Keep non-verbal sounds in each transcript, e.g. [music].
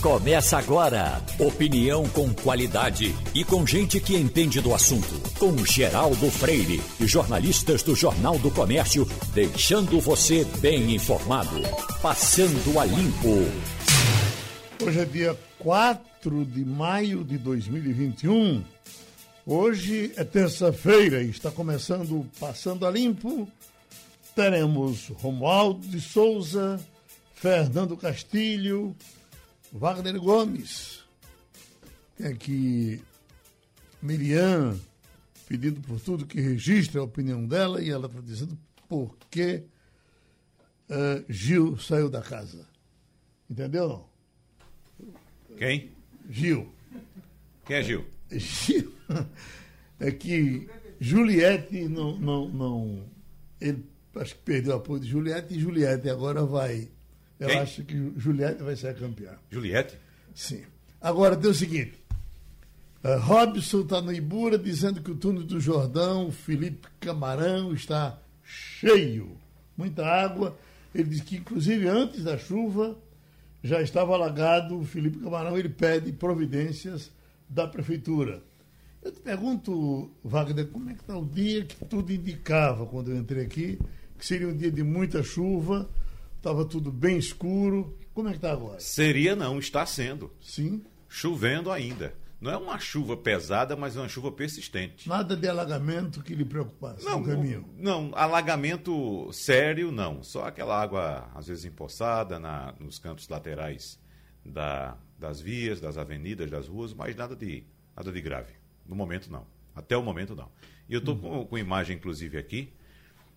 Começa agora. Opinião com qualidade e com gente que entende do assunto. Com Geraldo Freire e jornalistas do Jornal do Comércio, deixando você bem informado. Passando a limpo. Hoje é dia 4 de maio de 2021. Hoje é terça-feira e está começando Passando a Limpo. Teremos Romualdo de Souza, Fernando Castilho, Wagner Gomes. Tem aqui Miriam pedindo por tudo que registre a opinião dela e ela está dizendo por que uh, Gil saiu da casa. Entendeu não? Quem? Gil. Quem é Gil? Gil. É que Juliette não. não, não ele acho que perdeu o apoio de Juliette e Juliette agora vai eu Quem? acho que Juliette vai ser a campeã. Juliette? Sim. Agora, tem o seguinte. Uh, Robson está no Ibura dizendo que o túnel do Jordão, Felipe Camarão, está cheio. Muita água. Ele diz que, inclusive, antes da chuva, já estava alagado. O Felipe Camarão ele pede providências da prefeitura. Eu te pergunto, Wagner, como é que está o dia que tudo indicava quando eu entrei aqui, que seria um dia de muita chuva, estava tudo bem escuro. Como é que está agora? Seria não, está sendo. Sim. Chovendo ainda. Não é uma chuva pesada, mas é uma chuva persistente. Nada de alagamento que lhe preocupasse Não, no caminho. não, alagamento sério não. Só aquela água, às vezes, empoçada na, nos cantos laterais da, das vias, das avenidas, das ruas, mas nada de, nada de grave. No momento, não. Até o momento, não. E eu estou com, com imagem, inclusive, aqui,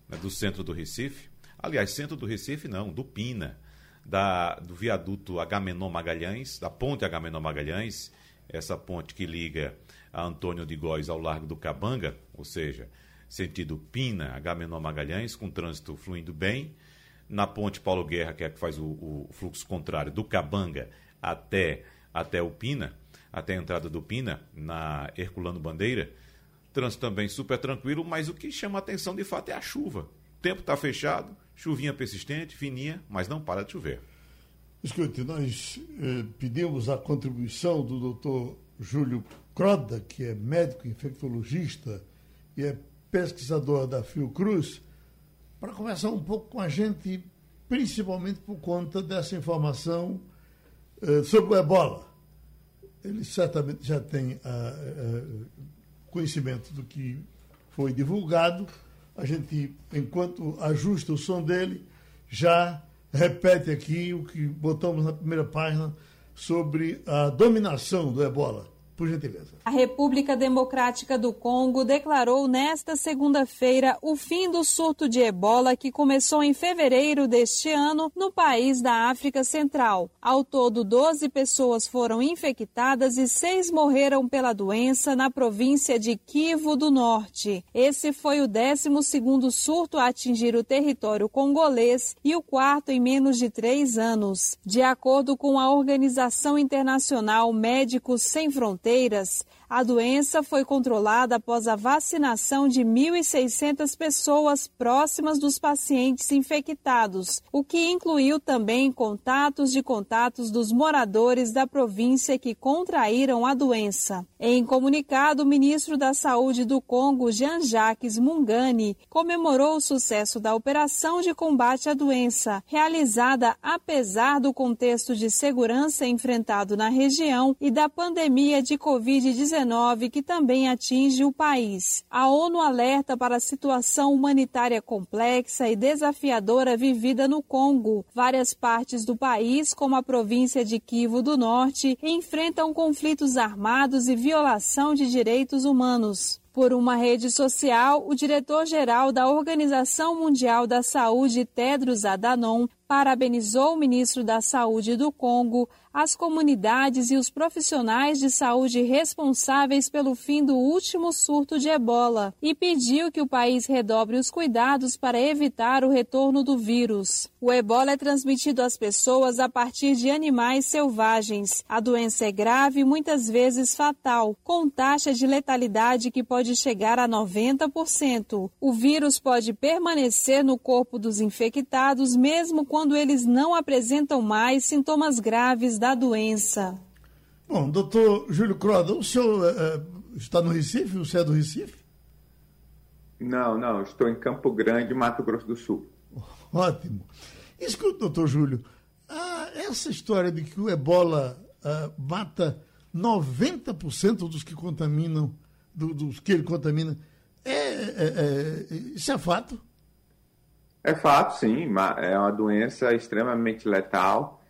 né, do centro do Recife. Aliás, centro do Recife, não, do Pina, da, do viaduto Agamenon Magalhães, da ponte Agamenon Magalhães, essa ponte que liga a Antônio de Góis ao Largo do Cabanga, ou seja, sentido Pina, Agamenon Magalhães, com trânsito fluindo bem. Na ponte Paulo Guerra, que é a que faz o, o fluxo contrário do Cabanga até, até o Pina, até a entrada do Pina, na Herculano Bandeira. Trânsito também super tranquilo, mas o que chama atenção de fato é a chuva. O tempo está fechado, chuvinha persistente, fininha, mas não para de chover. Escute, nós eh, pedimos a contribuição do doutor Júlio Croda, que é médico infectologista e é pesquisador da Fiocruz, para conversar um pouco com a gente, principalmente por conta dessa informação eh, sobre o ebola. Ele certamente já tem ah, ah, conhecimento do que foi divulgado. A gente, enquanto ajusta o som dele, já repete aqui o que botamos na primeira página sobre a dominação do ebola. Por gentileza. A República Democrática do Congo declarou nesta segunda-feira o fim do surto de ebola que começou em fevereiro deste ano no país da África Central. Ao todo, 12 pessoas foram infectadas e seis morreram pela doença na província de Kivu do Norte. Esse foi o 12 surto a atingir o território congolês e o quarto em menos de três anos. De acordo com a Organização Internacional Médicos Sem Fronteiras, fronteiras a doença foi controlada após a vacinação de 1.600 pessoas próximas dos pacientes infectados, o que incluiu também contatos de contatos dos moradores da província que contraíram a doença. Em comunicado, o ministro da Saúde do Congo, Jean-Jacques Mungani, comemorou o sucesso da operação de combate à doença, realizada apesar do contexto de segurança enfrentado na região e da pandemia de Covid-19 que também atinge o país. A ONU alerta para a situação humanitária complexa e desafiadora vivida no Congo. Várias partes do país, como a província de Kivu do Norte, enfrentam conflitos armados e violação de direitos humanos. Por uma rede social, o diretor-geral da Organização Mundial da Saúde, Tedros Adhanom, parabenizou o ministro da Saúde do Congo, as comunidades e os profissionais de saúde responsáveis pelo fim do último surto de ebola e pediu que o país redobre os cuidados para evitar o retorno do vírus. O ebola é transmitido às pessoas a partir de animais selvagens. A doença é grave e muitas vezes fatal, com taxa de letalidade que pode chegar a 90%. O vírus pode permanecer no corpo dos infectados mesmo quando eles não apresentam mais sintomas graves da doença. Bom, doutor Júlio Croda, o senhor é, está no Recife? Você é do Recife? Não, não, estou em Campo Grande, Mato Grosso do Sul. [laughs] Ótimo. Escuta, doutor Júlio, ah, essa história de que o ebola ah, mata 90% dos que contaminam, do, dos que ele contamina, é, é, é, isso é fato? É fato, sim. É uma doença extremamente letal.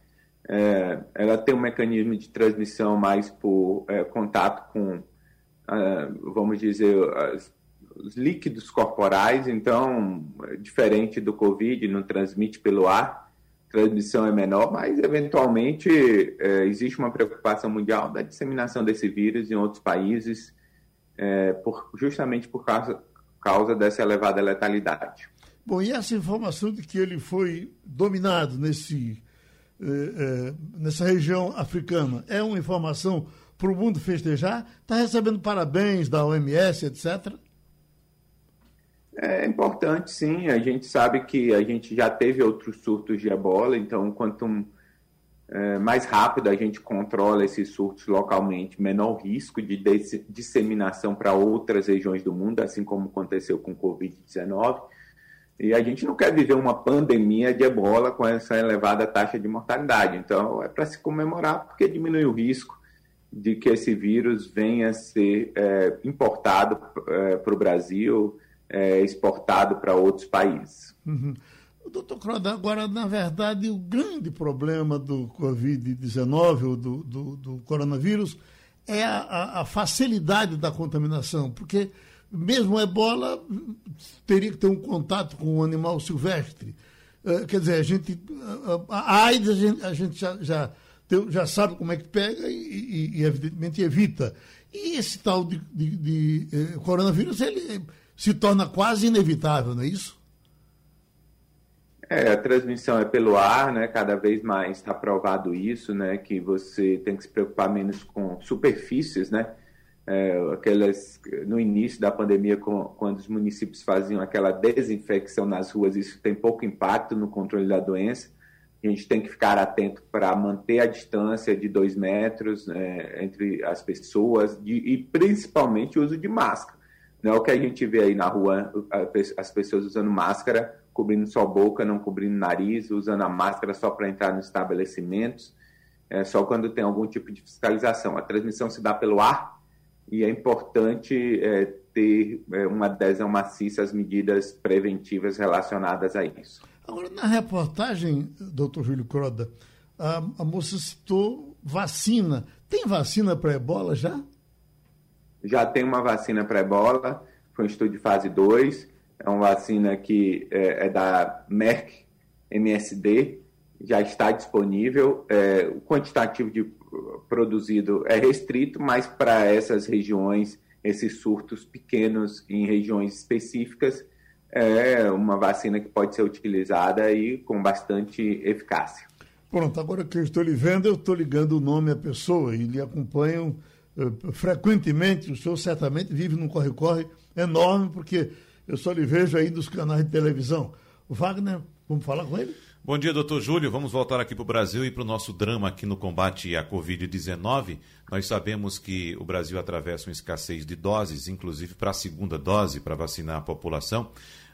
É, ela tem um mecanismo de transmissão mais por é, contato com, é, vamos dizer, as, os líquidos corporais. Então, diferente do Covid, não transmite pelo ar, transmissão é menor, mas eventualmente é, existe uma preocupação mundial da disseminação desse vírus em outros países, é, por, justamente por causa, causa dessa elevada letalidade. Bom, e essa informação de que ele foi dominado nesse, eh, eh, nessa região africana é uma informação para o mundo festejar? Está recebendo parabéns da OMS, etc.? É importante, sim. A gente sabe que a gente já teve outros surtos de ebola, então, quanto é, mais rápido a gente controla esses surtos localmente, menor risco de disseminação para outras regiões do mundo, assim como aconteceu com o Covid-19. E a gente não quer viver uma pandemia de ebola com essa elevada taxa de mortalidade. Então, é para se comemorar, porque diminui o risco de que esse vírus venha a ser é, importado é, para o Brasil, é, exportado para outros países. Uhum. Doutor Croda, agora, na verdade, o grande problema do Covid-19, ou do, do, do, coronavírus, é a, a facilidade da contaminação, porque mesmo a ebola teria que ter um contato com um animal silvestre. Uh, quer dizer, a gente. A AIDS a gente, a gente já, já, já, sabe como é que pega e, e, e evidentemente, evita. E esse tal de, de, de eh, coronavírus, ele se torna quase inevitável, não é isso? É, a transmissão é pelo ar, né? Cada vez mais está provado isso, né? Que você tem que se preocupar menos com superfícies, né? É, aquelas no início da pandemia, com, quando os municípios faziam aquela desinfecção nas ruas, isso tem pouco impacto no controle da doença. A gente tem que ficar atento para manter a distância de dois metros né, entre as pessoas de, e principalmente o uso de máscara. Não é o que a gente vê aí na rua, as pessoas usando máscara, cobrindo só boca, não cobrindo nariz, usando a máscara só para entrar nos estabelecimentos, é, só quando tem algum tipo de fiscalização. A transmissão se dá pelo ar, e é importante é, ter é, uma adesão maciça às medidas preventivas relacionadas a isso. Agora, na reportagem, doutor Júlio Croda, a, a moça citou vacina. Tem vacina para ebola já? Já tem uma vacina para ebola, foi um estudo de fase 2, é uma vacina que é, é da Merck MSD, já está disponível. É, o quantitativo de produzido é restrito, mas para essas regiões, esses surtos pequenos em regiões específicas, é uma vacina que pode ser utilizada e com bastante eficácia. Pronto, agora que eu estou lhe vendo, eu estou ligando o nome à pessoa e lhe acompanham uh, frequentemente. O senhor certamente vive num corre-corre enorme, porque eu só lhe vejo aí nos canais de televisão. Wagner, vamos falar com ele? Bom dia, doutor Júlio. Vamos voltar aqui para o Brasil e para o nosso drama aqui no combate à Covid-19. Nós sabemos que o Brasil atravessa uma escassez de doses, inclusive para a segunda dose, para vacinar a população.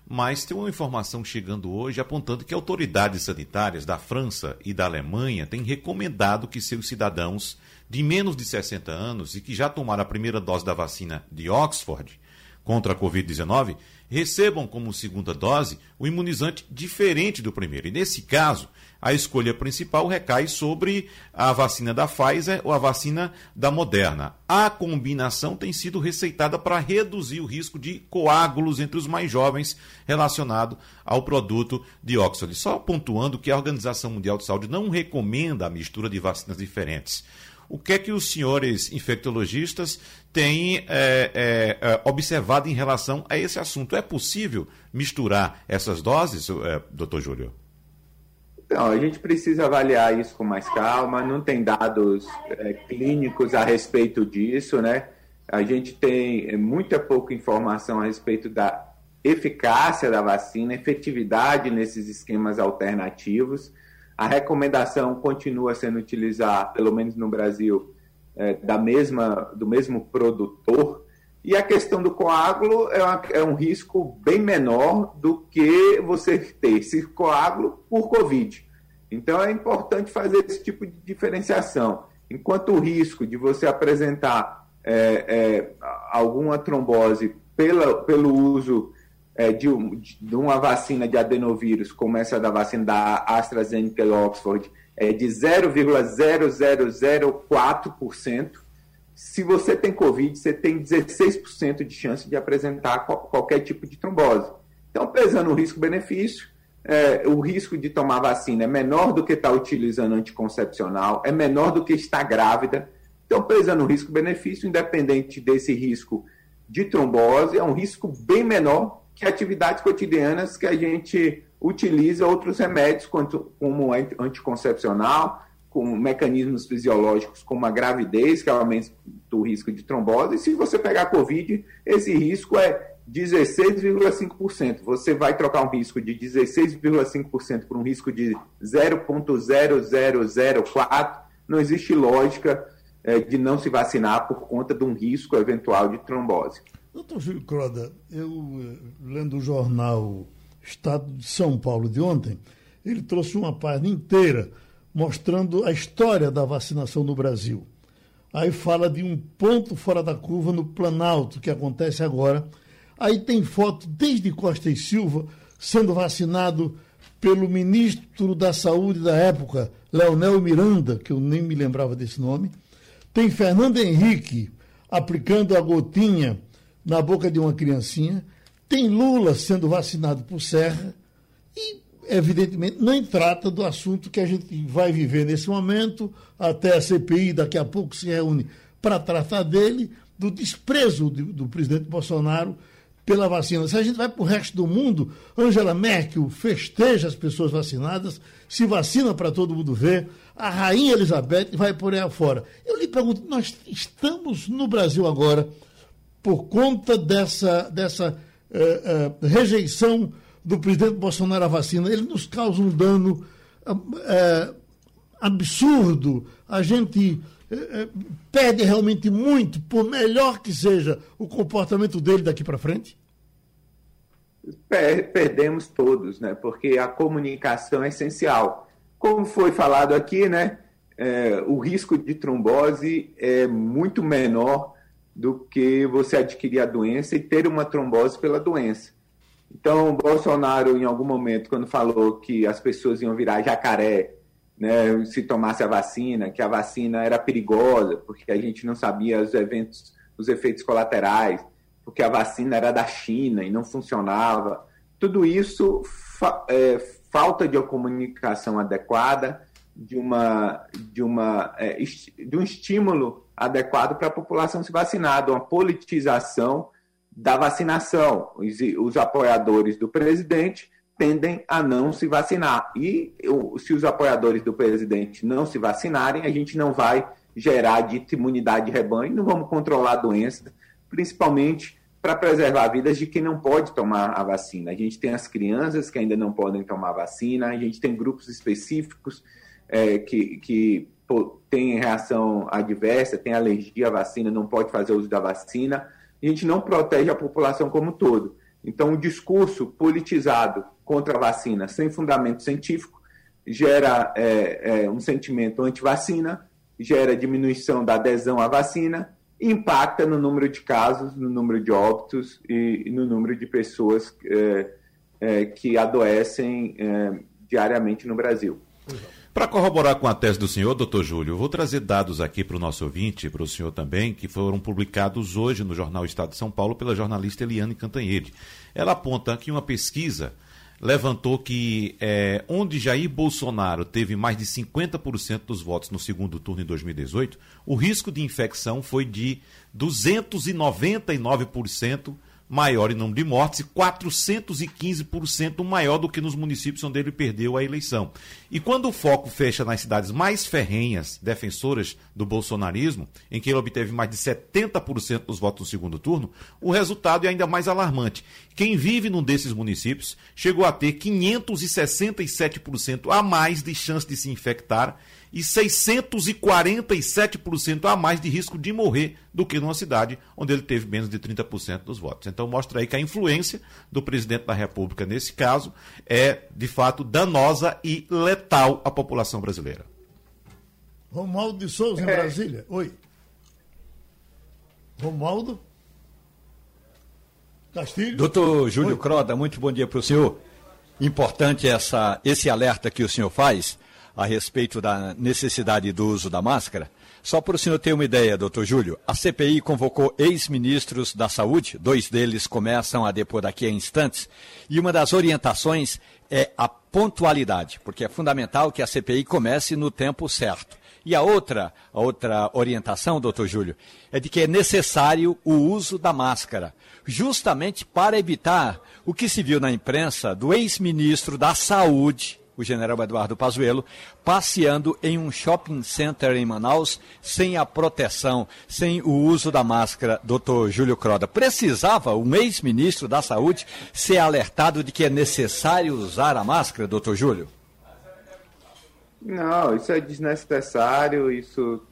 Mas tem uma informação chegando hoje apontando que autoridades sanitárias da França e da Alemanha têm recomendado que seus cidadãos de menos de 60 anos e que já tomaram a primeira dose da vacina de Oxford contra a Covid-19 recebam como segunda dose o imunizante diferente do primeiro. E nesse caso, a escolha principal recai sobre a vacina da Pfizer ou a vacina da Moderna. A combinação tem sido receitada para reduzir o risco de coágulos entre os mais jovens relacionado ao produto de Oxford. Só pontuando que a Organização Mundial de Saúde não recomenda a mistura de vacinas diferentes. O que é que os senhores infectologistas têm é, é, observado em relação a esse assunto? É possível misturar essas doses, é, doutor Júlio? Então, a gente precisa avaliar isso com mais calma, não tem dados é, clínicos a respeito disso, né? A gente tem muita pouca informação a respeito da eficácia da vacina, efetividade nesses esquemas alternativos. A recomendação continua sendo utilizar, pelo menos no Brasil, é, da mesma, do mesmo produtor. E a questão do coágulo é, uma, é um risco bem menor do que você ter esse coágulo por Covid. Então é importante fazer esse tipo de diferenciação. Enquanto o risco de você apresentar é, é, alguma trombose pela, pelo uso é, de, de, uma vacina de adenovírus, como essa da vacina da AstraZeneca e Oxford, é de 0,0004%. Se você tem Covid, você tem 16% de chance de apresentar qualquer tipo de trombose. Então, pesando o risco-benefício, é, o risco de tomar vacina é menor do que estar tá utilizando anticoncepcional, é menor do que estar grávida. Então, pesando o risco-benefício, independente desse risco de trombose, é um risco bem menor que atividades cotidianas que a gente utiliza outros remédios, como anticoncepcional, com mecanismos fisiológicos como a gravidez, que aumenta o risco de trombose, e se você pegar Covid, esse risco é 16,5%. Você vai trocar um risco de 16,5% por um risco de 0,0004. Não existe lógica é, de não se vacinar por conta de um risco eventual de trombose. Doutor Júlio Croda, eu eh, lendo o jornal Estado de São Paulo de ontem, ele trouxe uma página inteira mostrando a história da vacinação no Brasil. Aí fala de um ponto fora da curva no Planalto, que acontece agora, Aí tem foto desde Costa e Silva sendo vacinado pelo ministro da Saúde da época, Leonel Miranda, que eu nem me lembrava desse nome. Tem Fernando Henrique aplicando a gotinha na boca de uma criancinha. Tem Lula sendo vacinado por Serra. E, evidentemente, nem trata do assunto que a gente vai viver nesse momento, até a CPI daqui a pouco se reúne para tratar dele, do desprezo do, do presidente Bolsonaro pela vacina. Se a gente vai para o resto do mundo, Angela Merkel festeja as pessoas vacinadas, se vacina para todo mundo ver, a Rainha Elizabeth vai por aí afora. Eu lhe pergunto, nós estamos no Brasil agora, por conta dessa, dessa uh, uh, rejeição do presidente Bolsonaro à vacina, ele nos causa um dano uh, absurdo. A gente perde realmente muito, por melhor que seja o comportamento dele daqui para frente? perdemos todos, né? Porque a comunicação é essencial. Como foi falado aqui, né? É, o risco de trombose é muito menor do que você adquirir a doença e ter uma trombose pela doença. Então, Bolsonaro, em algum momento, quando falou que as pessoas iam virar jacaré, né, se tomasse a vacina, que a vacina era perigosa, porque a gente não sabia os eventos, os efeitos colaterais, porque a vacina era da China e não funcionava. Tudo isso, fa é, falta de uma comunicação adequada, de, uma, de, uma, é, de um estímulo adequado para a população se vacinar, uma politização da vacinação. Os, os apoiadores do presidente tendem a não se vacinar. E se os apoiadores do presidente não se vacinarem, a gente não vai gerar dita imunidade de rebanho, não vamos controlar a doença, principalmente para preservar vidas de quem não pode tomar a vacina. A gente tem as crianças que ainda não podem tomar vacina, a gente tem grupos específicos é, que, que têm reação adversa, tem alergia à vacina, não pode fazer uso da vacina. A gente não protege a população como um todo. Então, o discurso politizado contra a vacina, sem fundamento científico, gera é, é, um sentimento anti-vacina, gera diminuição da adesão à vacina impacta no número de casos, no número de óbitos e, e no número de pessoas é, é, que adoecem é, diariamente no Brasil. Para corroborar com a tese do senhor, doutor Júlio, vou trazer dados aqui para o nosso ouvinte, para o senhor também, que foram publicados hoje no jornal Estado de São Paulo pela jornalista Eliane Cantanhede. Ela aponta que uma pesquisa levantou que é, onde Jair Bolsonaro teve mais de 50% dos votos no segundo turno em 2018, o risco de infecção foi de 299% maior em número de mortes e 415% maior do que nos municípios onde ele perdeu a eleição. E quando o foco fecha nas cidades mais ferrenhas, defensoras do bolsonarismo, em que ele obteve mais de 70% dos votos no segundo turno, o resultado é ainda mais alarmante. Quem vive num desses municípios chegou a ter 567% a mais de chance de se infectar e 647% a mais de risco de morrer do que numa cidade onde ele teve menos de 30% dos votos. Então mostra aí que a influência do presidente da República nesse caso é de fato danosa e letal à população brasileira. Romualdo de Souza, em é. Brasília. Oi. Romualdo? Castilho? Doutor Júlio Oi. Croda, muito bom dia para o senhor. Importante essa, esse alerta que o senhor faz a respeito da necessidade do uso da máscara. Só para o senhor ter uma ideia, doutor Júlio, a CPI convocou ex-ministros da Saúde, dois deles começam a depor daqui a instantes, e uma das orientações é a pontualidade, porque é fundamental que a CPI comece no tempo certo. E a outra, a outra orientação, doutor Júlio, é de que é necessário o uso da máscara, justamente para evitar o que se viu na imprensa do ex-ministro da Saúde, o general Eduardo Pazuello, passeando em um shopping center em Manaus sem a proteção, sem o uso da máscara, doutor Júlio Croda. Precisava um ex-ministro da Saúde ser alertado de que é necessário usar a máscara, doutor Júlio? Não, isso é desnecessário, isso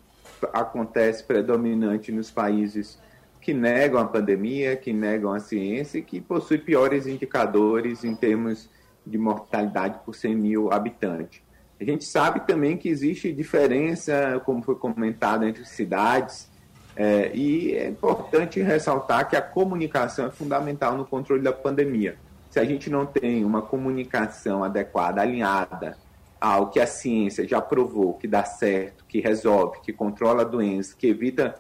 acontece predominante nos países que negam a pandemia, que negam a ciência e que possuem piores indicadores em termos de mortalidade por 100 mil habitantes. A gente sabe também que existe diferença, como foi comentado, entre cidades, é, e é importante ressaltar que a comunicação é fundamental no controle da pandemia. Se a gente não tem uma comunicação adequada, alinhada ao que a ciência já provou que dá certo, que resolve, que controla a doença, que evita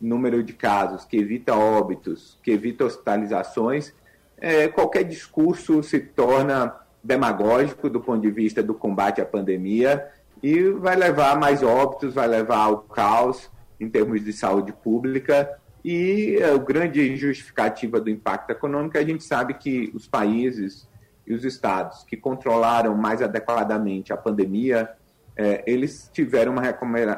número de casos, que evita óbitos, que evita hospitalizações, é, qualquer discurso se torna demagógico do ponto de vista do combate à pandemia e vai levar mais óbitos, vai levar ao caos em termos de saúde pública e a grande justificativa do impacto econômico, a gente sabe que os países e os estados que controlaram mais adequadamente a pandemia, é, eles tiveram uma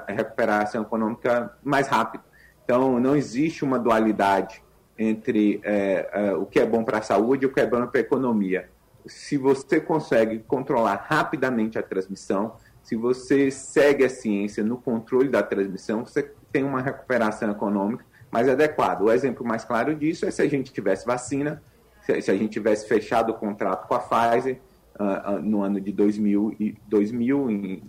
recuperação econômica mais rápida. Então, não existe uma dualidade entre é, é, o que é bom para a saúde e o que é bom para a economia se você consegue controlar rapidamente a transmissão, se você segue a ciência no controle da transmissão, você tem uma recuperação econômica mais adequada. O exemplo mais claro disso é se a gente tivesse vacina, se a gente tivesse fechado o contrato com a Pfizer uh, uh, no ano de 2000, e 2000 em,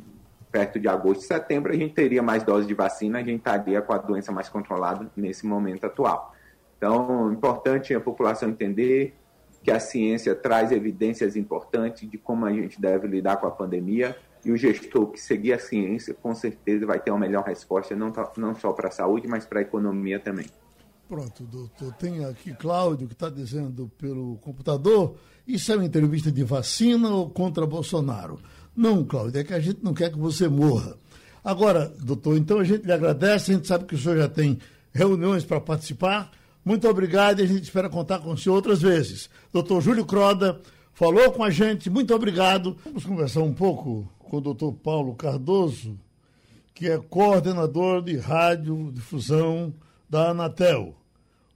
perto de agosto e setembro, a gente teria mais doses de vacina, a gente estaria com a doença mais controlada nesse momento atual. Então, é importante a população entender que a ciência traz evidências importantes de como a gente deve lidar com a pandemia e o gestor que seguir a ciência com certeza vai ter uma melhor resposta, não, não só para a saúde, mas para a economia também. Pronto, doutor. Tem aqui Cláudio que está dizendo pelo computador: isso é uma entrevista de vacina ou contra Bolsonaro? Não, Cláudio, é que a gente não quer que você morra. Agora, doutor, então a gente lhe agradece, a gente sabe que o senhor já tem reuniões para participar muito obrigado e a gente espera contar com o senhor outras vezes. Doutor Júlio Croda falou com a gente, muito obrigado. Vamos conversar um pouco com o doutor Paulo Cardoso, que é coordenador de radiodifusão da Anatel.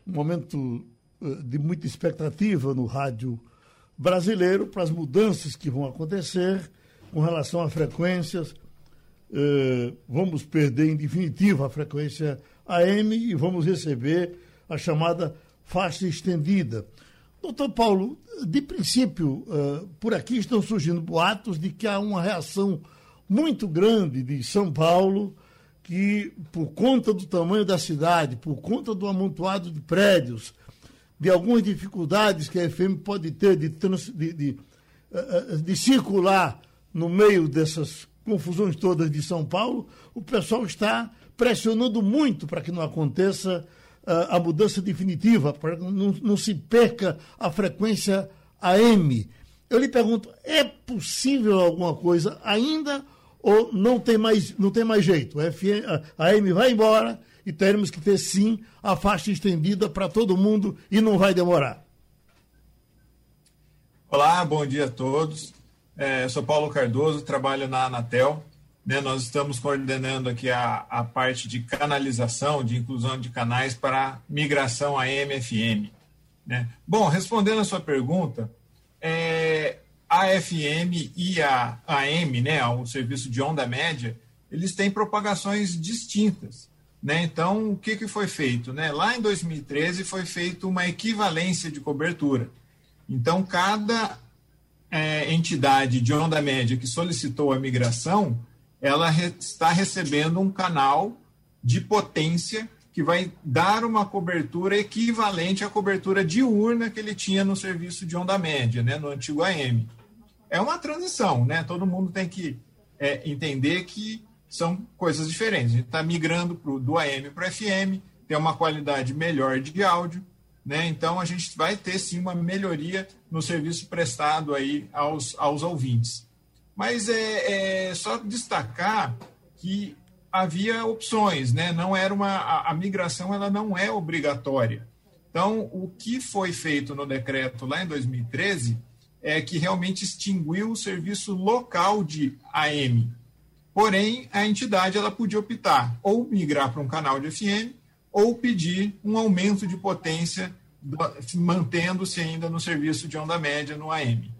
Um momento eh, de muita expectativa no rádio brasileiro para as mudanças que vão acontecer com relação a frequências. Eh, vamos perder em definitivo a frequência AM e vamos receber a chamada faixa estendida. Doutor Paulo, de princípio, uh, por aqui estão surgindo boatos de que há uma reação muito grande de São Paulo, que, por conta do tamanho da cidade, por conta do amontoado de prédios, de algumas dificuldades que a FM pode ter de, trans, de, de, uh, de circular no meio dessas confusões todas de São Paulo, o pessoal está pressionando muito para que não aconteça a mudança definitiva, para não, não se perca a frequência AM. Eu lhe pergunto, é possível alguma coisa ainda ou não tem mais, não tem mais jeito? A AM vai embora e teremos que ter sim a faixa estendida para todo mundo e não vai demorar. Olá, bom dia a todos. É, sou Paulo Cardoso, trabalho na Anatel. Né, nós estamos coordenando aqui a, a parte de canalização, de inclusão de canais para migração a MFM. Né? Bom, respondendo a sua pergunta, é, a FM e a AM, né, o serviço de onda média, eles têm propagações distintas. Né? Então, o que, que foi feito? Né? Lá em 2013 foi feita uma equivalência de cobertura. Então, cada é, entidade de onda média que solicitou a migração, ela re está recebendo um canal de potência que vai dar uma cobertura equivalente à cobertura diurna que ele tinha no serviço de onda média, né, no antigo AM. É uma transição, né? Todo mundo tem que é, entender que são coisas diferentes. A gente está migrando pro, do AM para o FM, tem uma qualidade melhor de áudio, né? Então a gente vai ter sim uma melhoria no serviço prestado aí aos, aos ouvintes. Mas é, é só destacar que havia opções, né? Não era uma a, a migração ela não é obrigatória. Então o que foi feito no decreto lá em 2013 é que realmente extinguiu o serviço local de AM, Porém, a entidade ela podia optar ou migrar para um canal de FM ou pedir um aumento de potência, mantendo-se ainda no serviço de onda média no AM.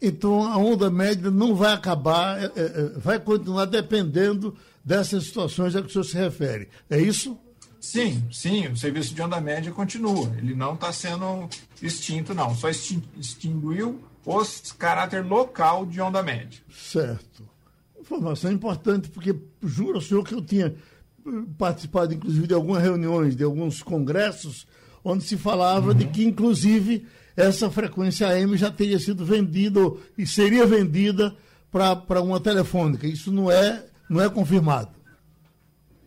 Então, a onda média não vai acabar, é, é, é, vai continuar dependendo dessas situações a que o senhor se refere. É isso? Sim, sim, o serviço de onda média continua. Ele não está sendo extinto, não. Só extinguiu o caráter local de onda média. Certo informação importante, porque juro ao senhor que eu tinha eh, participado, inclusive, de algumas reuniões, de alguns congressos, onde se falava uhum. de que, inclusive, essa frequência AM já teria sido vendida e seria vendida para uma telefônica. Isso não é, não é confirmado.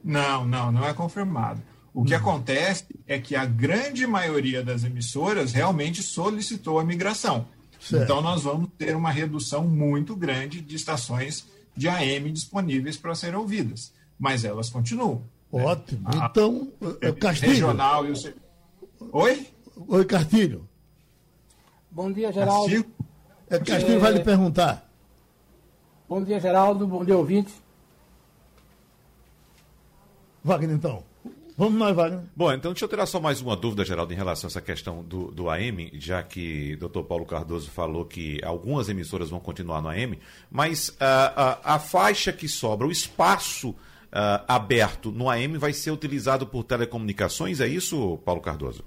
Não, não, não é confirmado. O que uhum. acontece é que a grande maioria das emissoras realmente solicitou a migração. Certo. Então, nós vamos ter uma redução muito grande de estações de AM disponíveis para serem ouvidas, mas elas continuam. Ótimo. Né? Então, é, Castilho. Regional e o... Oi? Oi, Castilho. Bom dia, Geraldo. Castilho, é, Castilho é... vai lhe perguntar. Bom dia, Geraldo. Bom dia, ouvinte. Wagner, então. Vamos nós, Wagner. Bom, então deixa eu tirar só mais uma dúvida, Geraldo, em relação a essa questão do, do AM, já que o doutor Paulo Cardoso falou que algumas emissoras vão continuar no AM, mas uh, uh, a faixa que sobra, o espaço uh, aberto no AM vai ser utilizado por telecomunicações, é isso, Paulo Cardoso?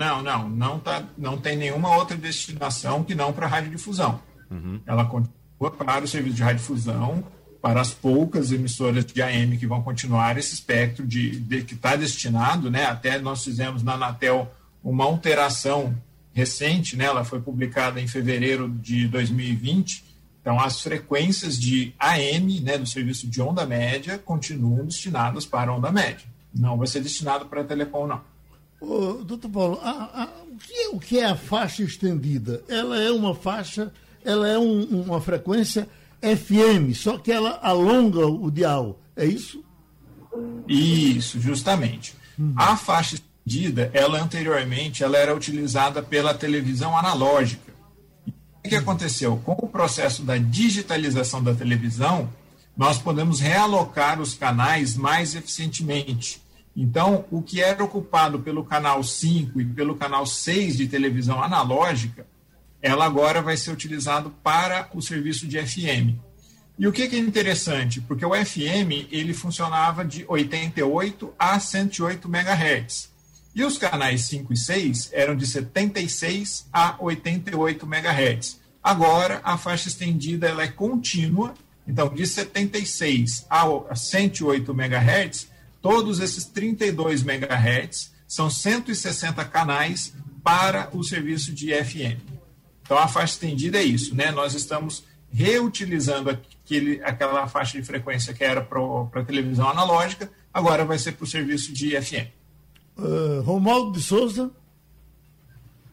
Não, não, não, tá, não tem nenhuma outra destinação que não para a radiodifusão. Uhum. Ela continua para o serviço de radiodifusão, para as poucas emissoras de AM que vão continuar esse espectro de, de que está destinado, né? Até nós fizemos na Anatel uma alteração recente, né? Ela foi publicada em fevereiro de 2020. Então, as frequências de AM, né, do serviço de onda média, continuam destinadas para onda média. Não vai ser destinado para telecom, não. Ô, doutor Paulo, a, a, o, que é, o, que é, a faixa estendida? Ela é uma faixa, ela é um, uma frequência FM, só que ela alonga o dial, é isso? Isso, justamente. Uhum. A faixa estendida, ela anteriormente ela era utilizada pela televisão analógica. O que aconteceu? Com o processo da digitalização da televisão, nós podemos realocar os canais mais eficientemente. Então, o que era ocupado pelo canal 5 e pelo canal 6 de televisão analógica, ela agora vai ser utilizado para o serviço de FM. E o que, é interessante? Porque o FM ele funcionava de 88 a 108 MHz. E os canais 5 e 6 eram de 76 a 88 MHz. Agora, a faixa estendida ela é contínua, então de 76 a 108 MHz, todos esses 32 MHz são 160 canais para o serviço de FM. Então, a faixa estendida é isso, né? Nós estamos reutilizando aquele, aquela faixa de frequência que era para a televisão analógica, agora vai ser para o serviço de FM. Uh, Romualdo de Souza.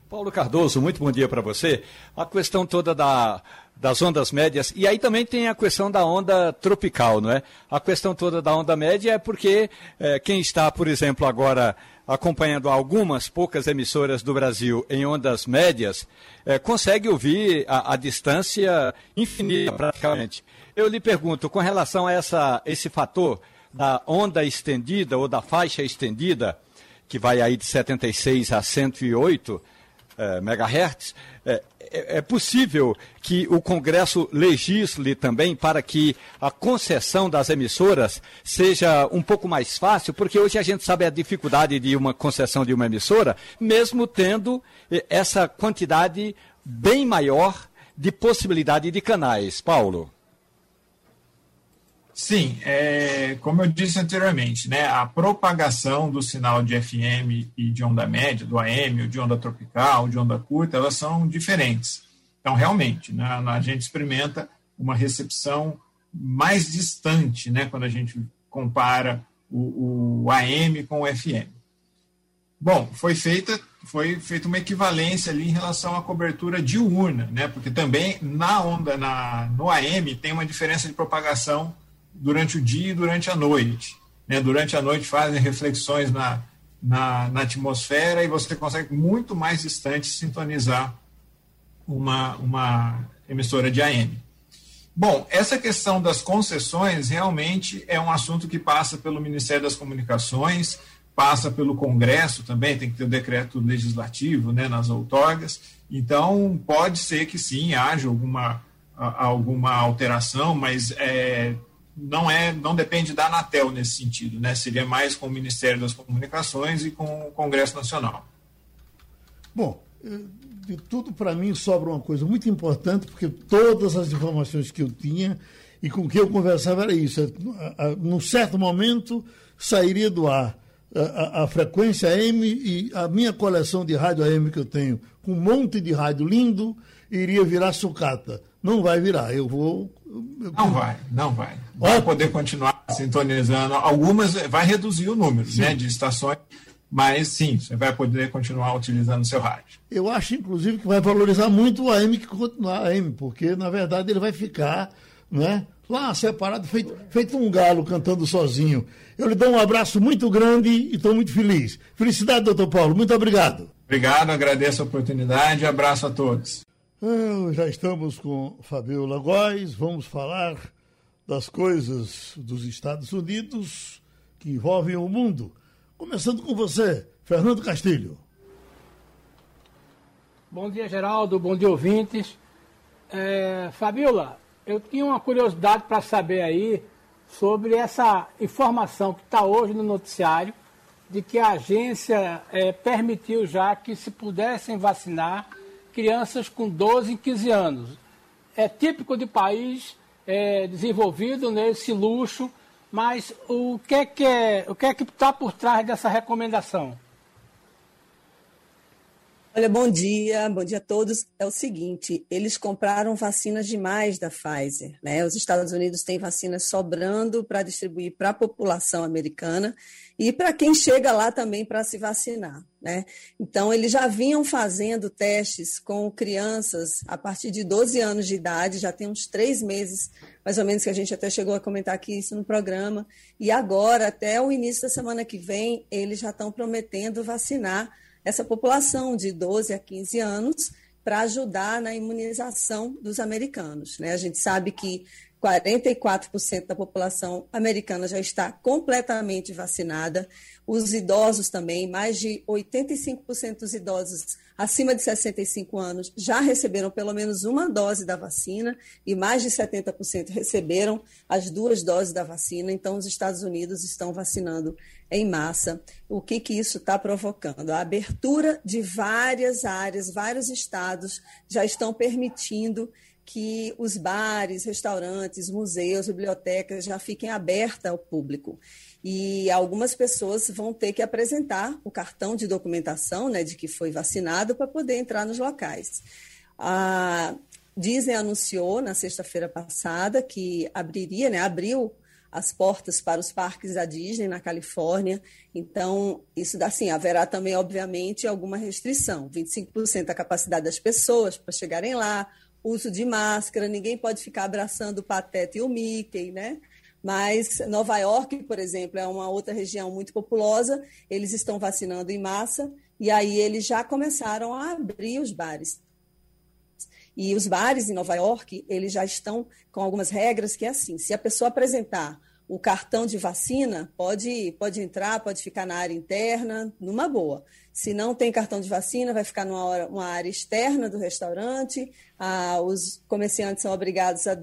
Paulo Cardoso, muito bom dia para você. A questão toda da, das ondas médias, e aí também tem a questão da onda tropical, não é? A questão toda da onda média é porque é, quem está, por exemplo, agora acompanhando algumas poucas emissoras do Brasil em ondas médias, é, consegue ouvir a, a, distância infinita praticamente. Eu lhe pergunto, com relação a essa, esse fator da onda estendida ou da faixa estendida, que vai aí de 76 a 108 é, megahertz, é, é, é possível que o Congresso legisle também para que a concessão das emissoras seja um pouco mais fácil, porque hoje a gente sabe a dificuldade de uma concessão de uma emissora, mesmo tendo eh, essa quantidade bem maior de possibilidade de canais. Paulo. Sim, é, como eu disse anteriormente, né, a propagação do sinal de FM e de onda média, do AM, ou de onda tropical, de onda curta, elas são diferentes. Então, realmente, né, a gente experimenta uma recepção mais distante né, quando a gente compara o, o AM com o FM. Bom, foi feita foi feita uma equivalência ali em relação à cobertura diurna, né? Porque também na onda na no AM tem uma diferença de propagação durante o dia e durante a noite. Né? Durante a noite fazem reflexões na, na, na, atmosfera e você consegue muito mais distante sintonizar uma, uma emissora de AM. Bom, essa questão das concessões realmente é um assunto que passa pelo Ministério das Comunicações, passa pelo Congresso também, tem que ter o decreto legislativo né, nas outorgas. Então, pode ser que sim, haja alguma, alguma alteração, mas é, não é não depende da Anatel nesse sentido, né? Seria mais com o Ministério das Comunicações e com o Congresso Nacional. Bom, eh, de tudo para mim sobra uma coisa muito importante, porque todas as informações que eu tinha e com que eu conversava era isso. Num certo momento sairia do ar a, a, a frequência AM e a minha coleção de rádio AM que eu tenho, com um monte de rádio lindo, iria virar sucata. Não vai virar. Eu vou. Não vai, não vai. Vai poder continuar sintonizando. Algumas vai reduzir o número né, de estações, mas sim, você vai poder continuar utilizando o seu rádio. Eu acho, inclusive, que vai valorizar muito o AM que continuar AM, porque, na verdade, ele vai ficar né, lá separado, feito, feito um galo cantando sozinho. Eu lhe dou um abraço muito grande e estou muito feliz. Felicidade, doutor Paulo. Muito obrigado. Obrigado, agradeço a oportunidade. Abraço a todos. Ah, já estamos com Fabiola Góes, vamos falar das coisas dos Estados Unidos que envolvem o mundo. Começando com você, Fernando Castilho. Bom dia, Geraldo, bom dia, ouvintes. É, Fabiola, eu tinha uma curiosidade para saber aí sobre essa informação que está hoje no noticiário de que a agência é, permitiu já que se pudessem vacinar crianças com 12 e 15 anos. É típico de país é, desenvolvido nesse luxo, mas o que é que é, o que é que está por trás dessa recomendação? Olha, bom dia, bom dia a todos. É o seguinte, eles compraram vacinas demais da Pfizer, né? Os Estados Unidos têm vacinas sobrando para distribuir para a população americana e para quem chega lá também para se vacinar, né? Então, eles já vinham fazendo testes com crianças a partir de 12 anos de idade, já tem uns três meses, mais ou menos, que a gente até chegou a comentar aqui isso no programa, e agora, até o início da semana que vem, eles já estão prometendo vacinar essa população de 12 a 15 anos para ajudar na imunização dos americanos. Né? A gente sabe que 44% da população americana já está completamente vacinada. Os idosos também, mais de 85% dos idosos acima de 65 anos já receberam pelo menos uma dose da vacina e mais de 70% receberam as duas doses da vacina. Então, os Estados Unidos estão vacinando em massa. O que, que isso está provocando? A abertura de várias áreas, vários estados já estão permitindo que os bares, restaurantes, museus, bibliotecas já fiquem abertas ao público. E algumas pessoas vão ter que apresentar o cartão de documentação né, de que foi vacinado para poder entrar nos locais. A Disney anunciou na sexta-feira passada que abriria, né, abriu as portas para os parques da Disney na Califórnia. Então, isso dá sim, haverá também, obviamente, alguma restrição. 25% da capacidade das pessoas para chegarem lá, uso de máscara, ninguém pode ficar abraçando o Pateta e o Mickey, né? Mas Nova York, por exemplo, é uma outra região muito populosa, eles estão vacinando em massa, e aí eles já começaram a abrir os bares. E os bares em Nova York, eles já estão com algumas regras que é assim, se a pessoa apresentar o cartão de vacina, pode, pode entrar, pode ficar na área interna, numa boa. Se não tem cartão de vacina, vai ficar numa hora, uma área externa do restaurante. Ah, os comerciantes são obrigados a,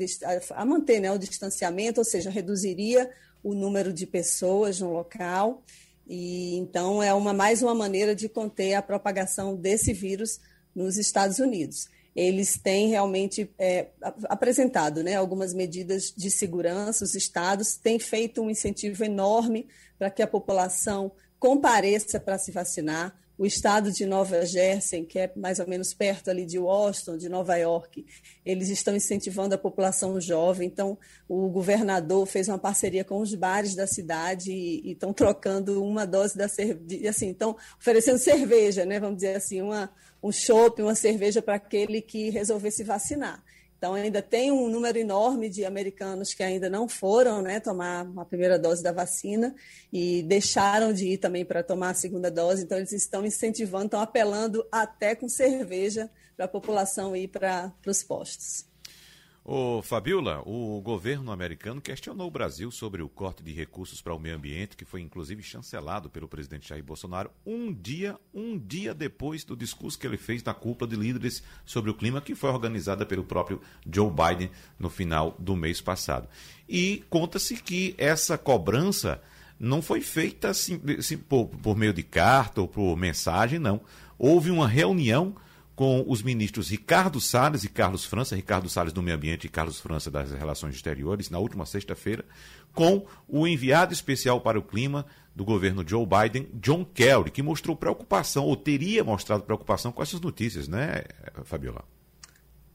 a manter né, o distanciamento, ou seja, reduziria o número de pessoas no local. E então é uma mais uma maneira de conter a propagação desse vírus nos Estados Unidos eles têm realmente é, apresentado né, algumas medidas de segurança, os estados têm feito um incentivo enorme para que a população compareça para se vacinar. O estado de Nova Jersey, que é mais ou menos perto ali de Washington, de Nova York, eles estão incentivando a população jovem. Então, o governador fez uma parceria com os bares da cidade e, estão trocando uma dose da cerveja, assim, estão oferecendo cerveja, né? Vamos dizer assim, uma, um chopp, uma cerveja para aquele que resolver se vacinar. Então, ainda tem um número enorme de americanos que ainda não foram né, tomar a primeira dose da vacina e deixaram de ir também para tomar a segunda dose. Então, eles estão incentivando, estão apelando até com cerveja para a população ir para os postos. Ô, Fabiola, o governo americano questionou o Brasil sobre o corte de recursos para o meio ambiente, que foi inclusive chancelado pelo presidente Jair Bolsonaro um dia, um dia depois do discurso que ele fez na cúpula de líderes sobre o clima, que foi organizada pelo próprio Joe Biden no final do mês passado. E conta-se que essa cobrança não foi feita por, por meio de carta ou por mensagem, não. Houve uma reunião com os ministros Ricardo Salles e Carlos França, Ricardo Salles do Meio Ambiente e Carlos França das Relações Exteriores, na última sexta-feira, com o enviado especial para o clima do governo Joe Biden, John Kerry, que mostrou preocupação, ou teria mostrado preocupação com essas notícias, né, Fabiola?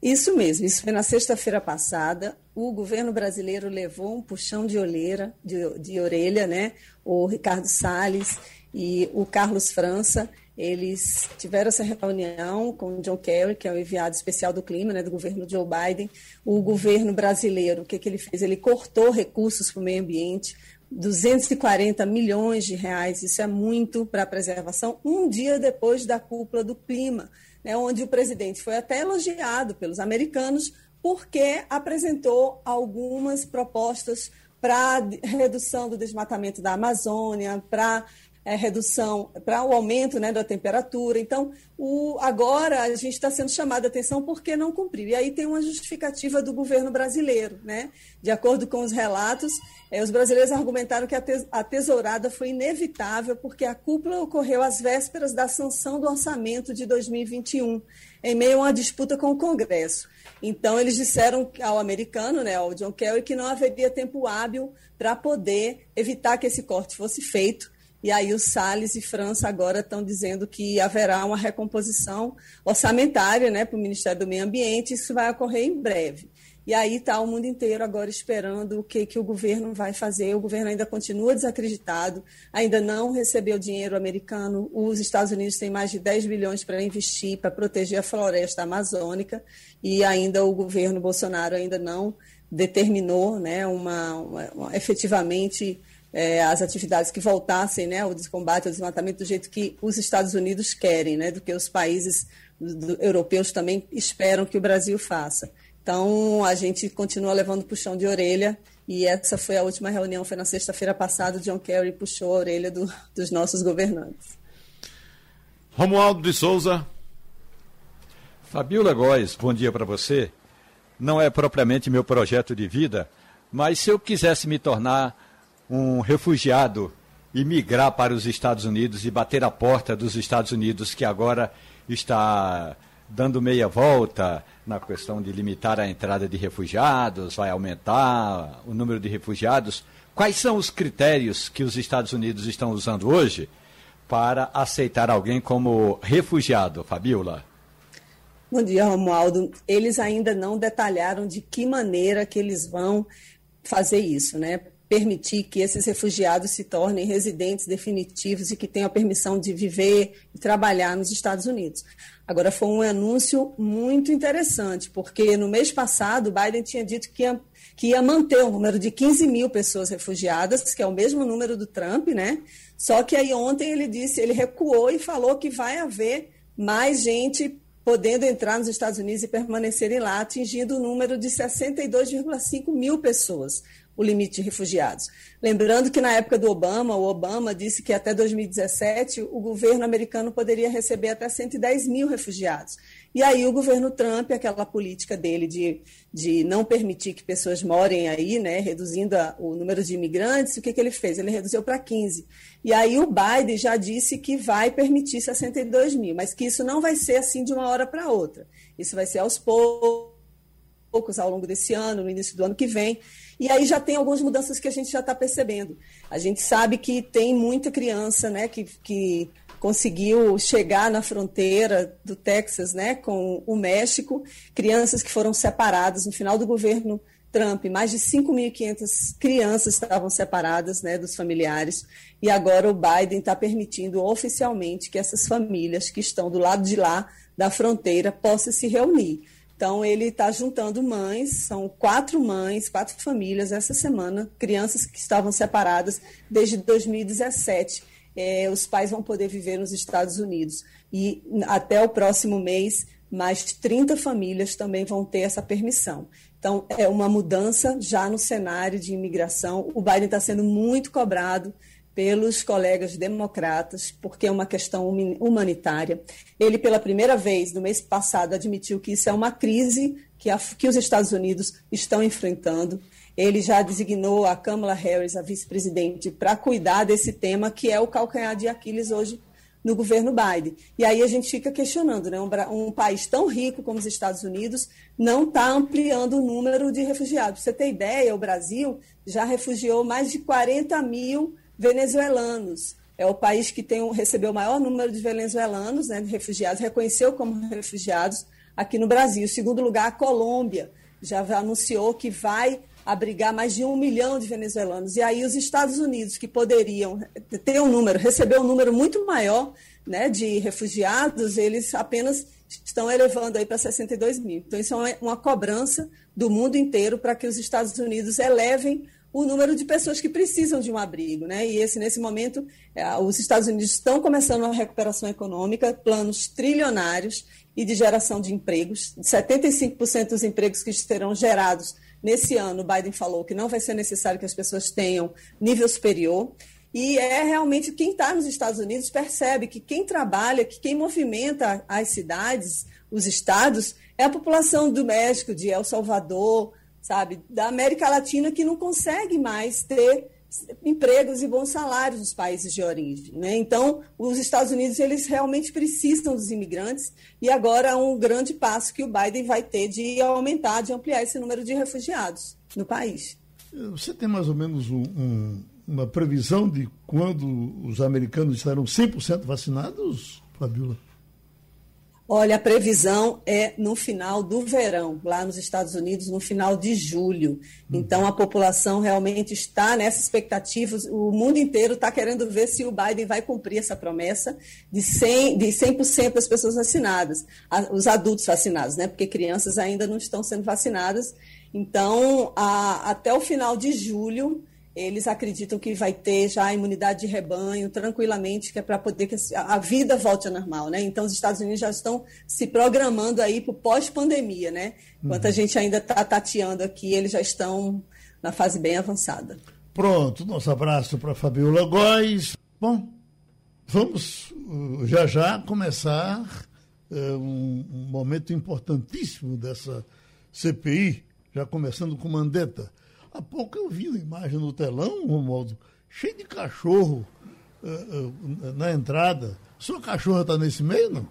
Isso mesmo, isso foi na sexta-feira passada. O governo brasileiro levou um puxão de, olheira, de, de orelha, né? O Ricardo Salles e o Carlos França, eles tiveram essa reunião com o John Kerry, que é o enviado especial do clima, né, do governo Joe Biden. O governo brasileiro, o que, que ele fez? Ele cortou recursos para o meio ambiente, 240 milhões de reais, isso é muito para a preservação, um dia depois da cúpula do clima, né, onde o presidente foi até elogiado pelos americanos porque apresentou algumas propostas para redução do desmatamento da Amazônia, para é, redução, para o aumento né, da temperatura. Então, o, agora a gente está sendo chamado a atenção porque não cumpriu. E aí tem uma justificativa do governo brasileiro. Né? De acordo com os relatos, é, os brasileiros argumentaram que a, a tesourada foi inevitável porque a cúpula ocorreu às vésperas da sanção do orçamento de 2021, em meio a uma disputa com o Congresso. Então, eles disseram ao americano, né, ao John Kerry, que não haveria tempo hábil para poder evitar que esse corte fosse feito e aí os Salles e França agora estão dizendo que haverá uma recomposição orçamentária né, para o Ministério do Meio Ambiente, isso vai ocorrer em breve. E aí está o mundo inteiro agora esperando o que, que o governo vai fazer. O governo ainda continua desacreditado, ainda não recebeu dinheiro americano. Os Estados Unidos têm mais de 10 bilhões para investir, para proteger a floresta amazônica, e ainda o governo Bolsonaro ainda não determinou né, uma, uma, uma efetivamente é, as atividades que voltassem né, ao combate ao desmatamento do jeito que os Estados Unidos querem, né, do que os países do, do, europeus também esperam que o Brasil faça. Então, a gente continua levando puxão de orelha e essa foi a última reunião, foi na sexta-feira passada, o John Kerry puxou a orelha do, dos nossos governantes. Romualdo de Souza. Fabiola Góes, bom dia para você. Não é propriamente meu projeto de vida, mas se eu quisesse me tornar um refugiado e migrar para os Estados Unidos e bater a porta dos Estados Unidos, que agora está dando meia volta na questão de limitar a entrada de refugiados, vai aumentar o número de refugiados. Quais são os critérios que os Estados Unidos estão usando hoje para aceitar alguém como refugiado, Fabiola? Bom dia, Romualdo. Eles ainda não detalharam de que maneira que eles vão fazer isso, né? Permitir que esses refugiados se tornem residentes definitivos e que tenham a permissão de viver e trabalhar nos Estados Unidos. Agora, foi um anúncio muito interessante, porque no mês passado, Biden tinha dito que ia, que ia manter o número de 15 mil pessoas refugiadas, que é o mesmo número do Trump, né? Só que aí ontem ele disse, ele recuou e falou que vai haver mais gente podendo entrar nos Estados Unidos e permanecerem lá, atingindo o número de 62,5 mil pessoas o limite de refugiados. Lembrando que na época do Obama, o Obama disse que até 2017 o governo americano poderia receber até 110 mil refugiados. E aí o governo Trump, aquela política dele de, de não permitir que pessoas morem aí, né, reduzindo a, o número de imigrantes, o que, que ele fez? Ele reduziu para 15. E aí o Biden já disse que vai permitir 62 mil, mas que isso não vai ser assim de uma hora para outra. Isso vai ser aos poucos, ao longo desse ano, no início do ano que vem. E aí já tem algumas mudanças que a gente já está percebendo. A gente sabe que tem muita criança né, que, que conseguiu chegar na fronteira do Texas né, com o México, crianças que foram separadas no final do governo Trump, mais de 5.500 crianças estavam separadas né, dos familiares, e agora o Biden está permitindo oficialmente que essas famílias que estão do lado de lá da fronteira possam se reunir. Então, ele está juntando mães, são quatro mães, quatro famílias essa semana, crianças que estavam separadas desde 2017. É, os pais vão poder viver nos Estados Unidos. E até o próximo mês, mais 30 famílias também vão ter essa permissão. Então, é uma mudança já no cenário de imigração. O Biden está sendo muito cobrado pelos colegas democratas, porque é uma questão humanitária. Ele, pela primeira vez, no mês passado, admitiu que isso é uma crise que, a, que os Estados Unidos estão enfrentando. Ele já designou a Kamala Harris, a vice-presidente, para cuidar desse tema, que é o calcanhar de Aquiles hoje no governo Biden. E aí a gente fica questionando, né? Um, um país tão rico como os Estados Unidos não está ampliando o número de refugiados. Pra você ter ideia, o Brasil já refugiou mais de 40 mil venezuelanos. É o país que tem, recebeu o maior número de venezuelanos, né, de refugiados, reconheceu como refugiados aqui no Brasil. Segundo lugar, a Colômbia já anunciou que vai abrigar mais de um milhão de venezuelanos. E aí os Estados Unidos, que poderiam ter um número, receber um número muito maior né, de refugiados, eles apenas estão elevando aí para 62 mil. Então, isso é uma cobrança do mundo inteiro para que os Estados Unidos elevem o número de pessoas que precisam de um abrigo, né? E esse nesse momento é, os Estados Unidos estão começando uma recuperação econômica, planos trilionários e de geração de empregos. 75% dos empregos que serão gerados nesse ano, Biden falou que não vai ser necessário que as pessoas tenham nível superior. E é realmente quem está nos Estados Unidos percebe que quem trabalha, que quem movimenta as cidades, os estados, é a população do México, de El Salvador, sabe, da América Latina que não consegue mais ter empregos e bons salários nos países de origem. Né? Então, os Estados Unidos eles realmente precisam dos imigrantes e agora é um grande passo que o Biden vai ter de aumentar, de ampliar esse número de refugiados no país. Você tem mais ou menos um, um, uma previsão de quando os americanos estarão 100% vacinados, Fabiola? Olha, a previsão é no final do verão, lá nos Estados Unidos, no final de julho. Então, a população realmente está nessa expectativa. O mundo inteiro está querendo ver se o Biden vai cumprir essa promessa de 100%, de 100 das pessoas vacinadas, os adultos vacinados, né? Porque crianças ainda não estão sendo vacinadas. Então, a, até o final de julho, eles acreditam que vai ter já a imunidade de rebanho tranquilamente, que é para poder que a vida volte ao normal, né? Então os Estados Unidos já estão se programando aí para o pós-pandemia, né? Enquanto uhum. a gente ainda está tateando aqui, eles já estão na fase bem avançada. Pronto, nosso abraço para Fabiola Góes. Bom, vamos uh, já já começar uh, um, um momento importantíssimo dessa CPI, já começando com Mandetta. Há pouco eu vi uma imagem no telão, Romualdo, cheio de cachorro uh, uh, na entrada. Sua cachorra está nesse meio, não?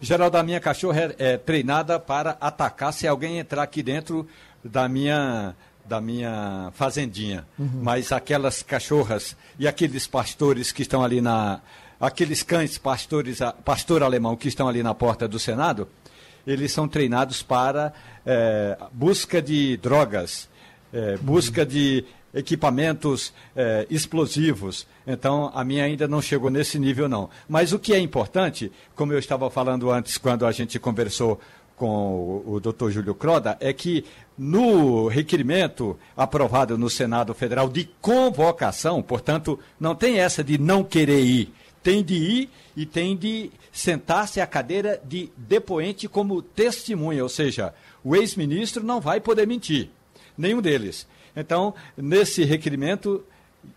Geraldo, a minha cachorra é, é, treinada para atacar se alguém entrar aqui dentro da minha da minha fazendinha. Uhum. Mas aquelas cachorras e aqueles pastores que estão ali na aqueles cães pastores pastor alemão que estão ali na porta do Senado, eles são treinados para é, busca de drogas, é, busca de equipamentos é, explosivos. Então, a minha ainda não chegou nesse nível, não. Mas o que é importante, como eu estava falando antes, quando a gente conversou com o, o doutor Júlio Croda, é que no requerimento aprovado no Senado Federal de convocação, portanto, não tem essa de não querer ir. Tem de ir e tem de sentar-se à cadeira de depoente como testemunha, ou seja, o ex-ministro não vai poder mentir, nenhum deles. Então, nesse requerimento,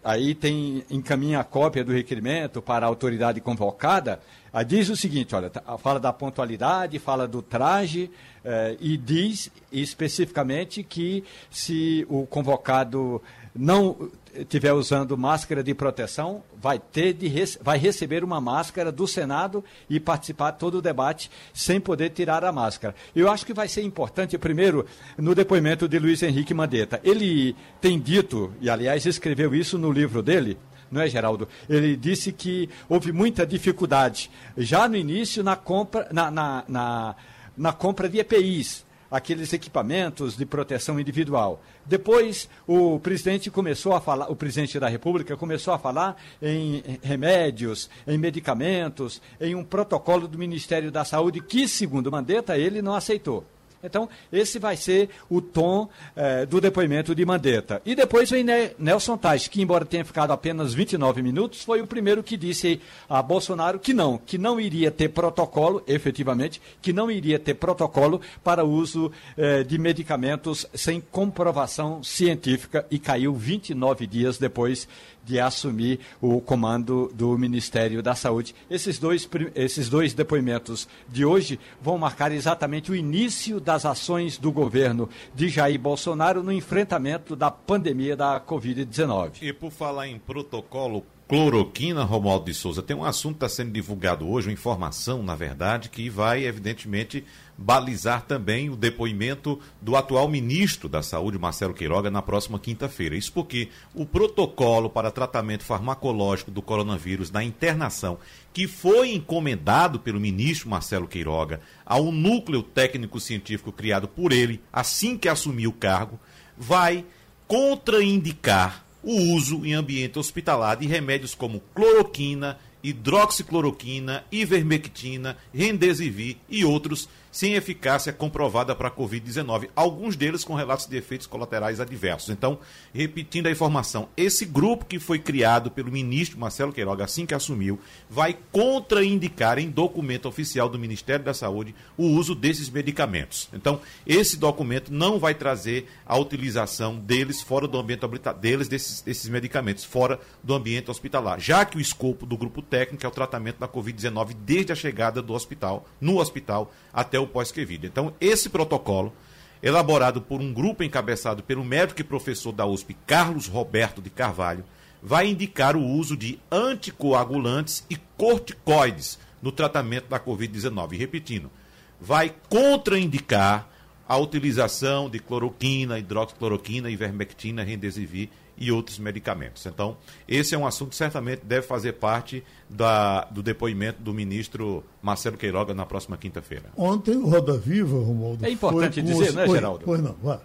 aí tem encaminha a cópia do requerimento para a autoridade convocada, diz o seguinte, olha, tá, fala da pontualidade, fala do traje eh, e diz especificamente que se o convocado não estiver usando máscara de proteção, vai ter de vai receber uma máscara do Senado e participar todo o debate sem poder tirar a máscara. Eu acho que vai ser importante, primeiro, no depoimento de Luiz Henrique Mandetta. Ele tem dito, e aliás escreveu isso no livro dele, não é, Geraldo? Ele disse que houve muita dificuldade já no início na compra, na, na, na, na compra de EPIs aqueles equipamentos de proteção individual. Depois, o presidente começou a falar, o presidente da República começou a falar em remédios, em medicamentos, em um protocolo do Ministério da Saúde que, segundo Mandetta, ele não aceitou. Então, esse vai ser o tom eh, do depoimento de Mandetta. E depois vem Nelson Tais, que, embora tenha ficado apenas 29 minutos, foi o primeiro que disse a Bolsonaro que não, que não iria ter protocolo, efetivamente, que não iria ter protocolo para uso eh, de medicamentos sem comprovação científica e caiu 29 dias depois de assumir o comando do Ministério da Saúde. Esses dois, esses dois depoimentos de hoje vão marcar exatamente o início das ações do governo de Jair Bolsonaro no enfrentamento da pandemia da Covid-19. E por falar em protocolo cloroquina, Romualdo de Souza, tem um assunto que está sendo divulgado hoje, uma informação, na verdade, que vai, evidentemente, balizar também o depoimento do atual ministro da Saúde, Marcelo Queiroga, na próxima quinta-feira. Isso porque o protocolo para tratamento farmacológico do coronavírus na internação, que foi encomendado pelo ministro Marcelo Queiroga ao núcleo técnico-científico criado por ele assim que assumiu o cargo, vai contraindicar o uso em ambiente hospitalar de remédios como cloroquina, hidroxicloroquina, ivermectina, rendesivir e outros sem eficácia comprovada para a Covid-19, alguns deles com relatos de efeitos colaterais adversos. Então, repetindo a informação, esse grupo que foi criado pelo ministro Marcelo Queiroga assim que assumiu, vai contraindicar em documento oficial do Ministério da Saúde o uso desses medicamentos. Então, esse documento não vai trazer a utilização deles fora do ambiente deles desses, desses medicamentos fora do ambiente hospitalar, já que o escopo do grupo técnico é o tratamento da Covid-19 desde a chegada do hospital, no hospital até o pós-Covid. Então, esse protocolo, elaborado por um grupo encabeçado pelo médico e professor da USP, Carlos Roberto de Carvalho, vai indicar o uso de anticoagulantes e corticoides no tratamento da Covid-19. Repetindo, vai contraindicar a utilização de cloroquina, hidroxicloroquina, ivermectina, rendesivir e outros medicamentos. Então, esse é um assunto que certamente deve fazer parte da, do depoimento do ministro Marcelo Queiroga na próxima quinta-feira. Ontem, o Roda Viva, Romualdo. É importante dizer, os... né, Geraldo? Pois não, vá.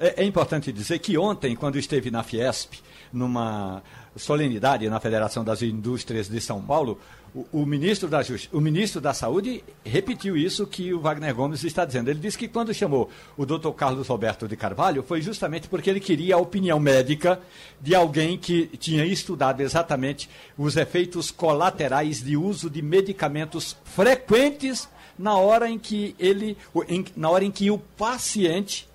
É, é importante dizer que ontem, quando esteve na Fiesp, numa solenidade na Federação das Indústrias de São Paulo, o, o, ministro da o ministro da Saúde repetiu isso que o Wagner Gomes está dizendo. Ele disse que quando chamou o doutor Carlos Roberto de Carvalho foi justamente porque ele queria a opinião médica de alguém que tinha estudado exatamente os efeitos colaterais de uso de medicamentos frequentes na hora em que ele, na hora em que o paciente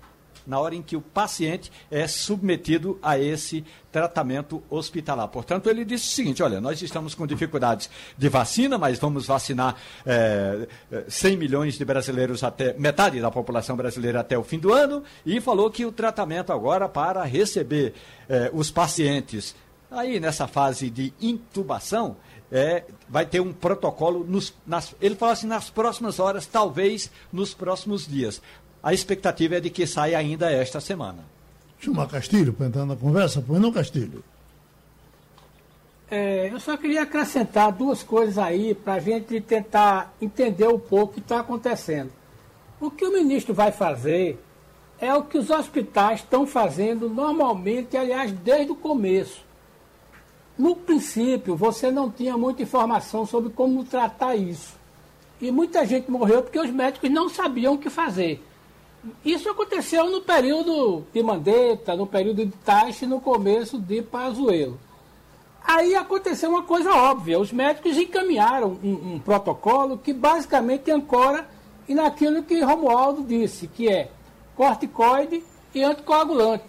na hora em que o paciente é submetido a esse tratamento hospitalar. Portanto, ele disse o seguinte: olha, nós estamos com dificuldades de vacina, mas vamos vacinar é, 100 milhões de brasileiros até metade da população brasileira até o fim do ano, e falou que o tratamento agora para receber é, os pacientes aí nessa fase de intubação é, vai ter um protocolo nos, nas, ele falou assim nas próximas horas, talvez nos próximos dias. A expectativa é de que saia ainda esta semana. Chama Castilho para entrar na conversa, pois não, Castilho? É, eu só queria acrescentar duas coisas aí para a gente tentar entender um pouco o que está acontecendo. O que o ministro vai fazer é o que os hospitais estão fazendo normalmente, aliás, desde o começo. No princípio, você não tinha muita informação sobre como tratar isso. E muita gente morreu porque os médicos não sabiam o que fazer. Isso aconteceu no período de Mandetta, no período de Taixe, no começo de Pazuello. Aí aconteceu uma coisa óbvia, os médicos encaminharam um, um protocolo que basicamente ancora e naquilo que Romualdo disse, que é corticoide e anticoagulante.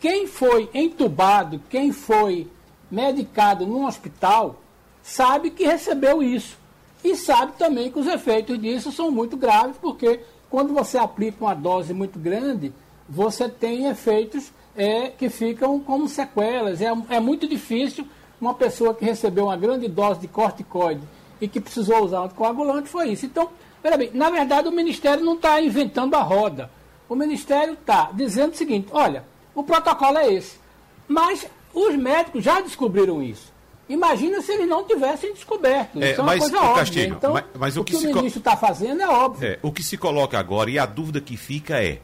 Quem foi entubado, quem foi medicado num hospital, sabe que recebeu isso. E sabe também que os efeitos disso são muito graves, porque quando você aplica uma dose muito grande, você tem efeitos é, que ficam como sequelas. É, é muito difícil uma pessoa que recebeu uma grande dose de corticoide e que precisou usar anticoagulante foi isso. Então, bem, na verdade o Ministério não está inventando a roda. O Ministério está dizendo o seguinte, olha, o protocolo é esse. Mas os médicos já descobriram isso. Imagina se eles não tivessem descoberto. É, isso é uma coisa óbvia. Castilho, então, mas, mas o, o que, que, o ministro está fazendo é óbvio. É, o que se coloca agora e a dúvida que fica é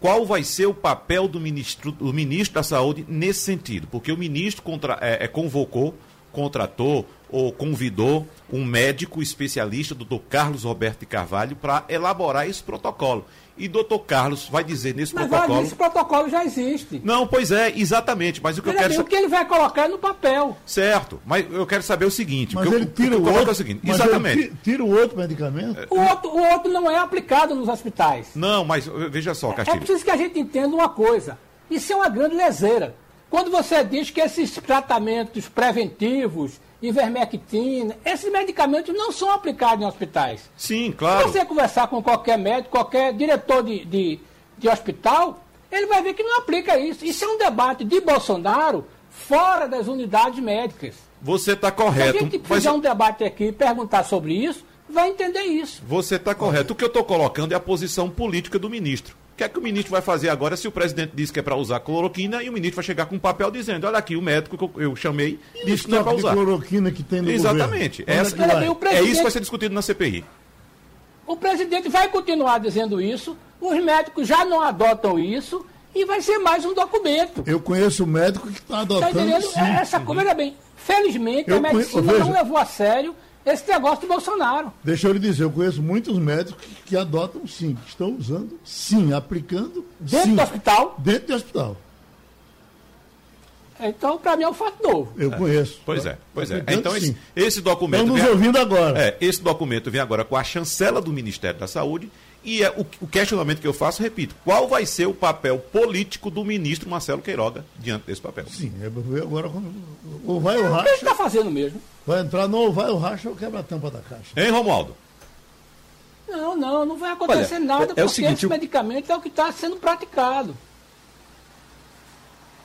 qual vai ser o papel do ministro, do ministro da Saúde nesse sentido? Porque o ministro contra, é, é, convocou, contratou ou convidou um médico especialista, o doutor Carlos Roberto de Carvalho, para elaborar esse protocolo. E doutor Carlos vai dizer nesse mas protocolo. Mas esse protocolo já existe. Não, pois é, exatamente. Mas o que Ele eu quero O que ele vai colocar é no papel. Certo, mas eu quero saber o seguinte. Mas o que ele eu, tira o, o, que eu outro. é o seguinte. Mas Exatamente. Ele tira o outro medicamento. O outro, o outro não é aplicado nos hospitais. Não, mas veja só, É Castilho. preciso que a gente entenda uma coisa. Isso é uma grande leseira. Quando você diz que esses tratamentos preventivos, ivermectina, esses medicamentos não são aplicados em hospitais. Sim, Se claro. você conversar com qualquer médico, qualquer diretor de, de, de hospital, ele vai ver que não aplica isso. Isso é um debate de Bolsonaro fora das unidades médicas. Você está Se a correto. gente Mas fizer um debate aqui e perguntar sobre isso, vai entender isso. você está correto. O que eu estou colocando é a posição política do ministro. O que é que o ministro vai fazer agora se o presidente disse que é para usar cloroquina e o ministro vai chegar com um papel dizendo: olha aqui, o médico que eu- eu chamei disse que não é para usar. cloroquina que tem no Exatamente. Essa- é É isso que vai ser discutido na CPI. O presidente vai continuar dizendo isso, os médicos já não adotam isso e vai ser mais um documento. Eu conheço um médico que está Está adotando entendendo? sim. Essa coisa, veja bem, felizmente Eu a medicina conhe- não levou a sério esse negócio de Bolsonaro. Deixa eu lhe dizer, eu conheço muitos médicos que, que adotam sim, que estão usando sim, aplicando Dentro sim, do hospital, dentro do hospital. então para mim é um fato novo. Eu conheço. Pois é, pois é. Então esse, esse documento. Vem- ouvindo agora. É, esse documento vem agora com a chancela do Ministério da Saúde e é o, o questionamento que eu faço, repito, qual vai ser o papel político do ministro Marcelo Queiroga diante desse papel? Sim, ver agora quando- ou vai o O que ele racha, está fazendo mesmo? vai entrar no ou vai o racha ou quebra a tampa da caixa. Hein, Romualdo? Não, não, não vai acontecer Olha, nada, é- é o porque seguinte, esse o- medicamento é o que está sendo praticado.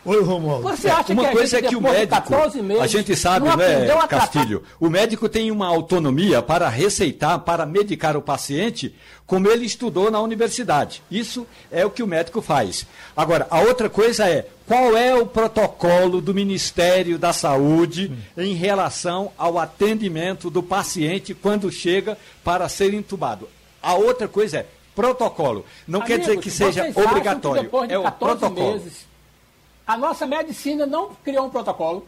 Oi, Romualdo. Você acha Uma que a coisa é que o médico, 14 meses, a gente sabe, não né? Castilho, o médico tem uma autonomia para receitar, para medicar o paciente, como ele estudou na universidade. Isso é o que o médico faz. Agora, a outra coisa é, qual é o protocolo do Ministério da Saúde em relação ao atendimento do paciente quando chega para ser entubado? A outra coisa é protocolo. Não quer dizer Amigos, que seja obrigatório, que de é o 14 protocolo. meses, a nossa medicina não criou um protocolo.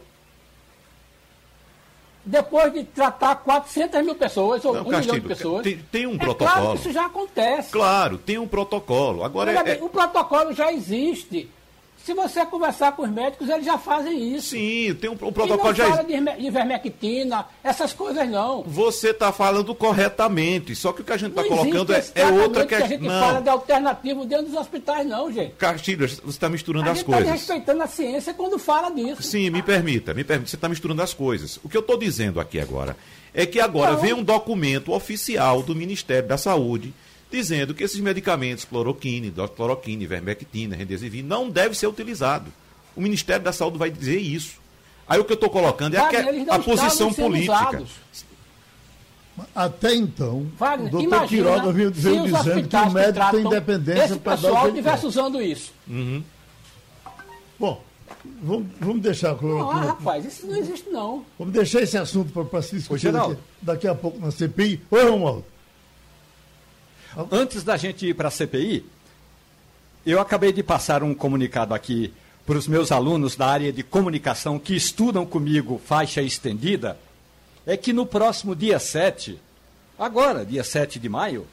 Depois de tratar 400 mil pessoas, ou Não, 1 milhão de Castilho, pessoas. tem- tem um é protocolo. Claro que isso já acontece. Claro, tem um protocolo. Agora Olha é, bem, o protocolo já existe. Se você conversar com os médicos, eles já fazem isso. Sim, tem um, e protocolo não já fala de iverme- de ivermectina, essas coisas não. Você está falando corretamente, só que o que a gente está colocando é, é outra tratamento que a questão. gente fala Não, de alternativo dentro dos hospitais, não, gente. Castilho, você está misturando A as está coisas. respeitando a ciência quando fala disso. Sim, me permita, me permita, você está misturando as coisas. O que eu estou dizendo aqui agora é que agora Não. vem um documento oficial do Ministério da Saúde dizendo que esses medicamentos, cloroquina, hidroxicloroquina, ivermectina, remdesivir, não devem ser utilizados. O Ministério da Saúde vai dizer isso. Aí o que eu estou colocando é a, Wagner, a posição política. usados. Até então, Wagner, o doutor imagina Quiroga veio os dizendo que o médico tem independência para dar o pessoal estivesse usando isso. Bom, vamos, vamos deixar a Não, ah, cloroquina. rapaz, isso não existe não. Vamos deixar esse assunto para se discutir daqui a pouco na CPI. Oi, Romualdo. Antes da gente ir para a CPI, eu acabei de passar um comunicado aqui para os meus alunos da área de comunicação que estudam comigo faixa estendida, é que no próximo dia 7, agora, dia 7 de maio,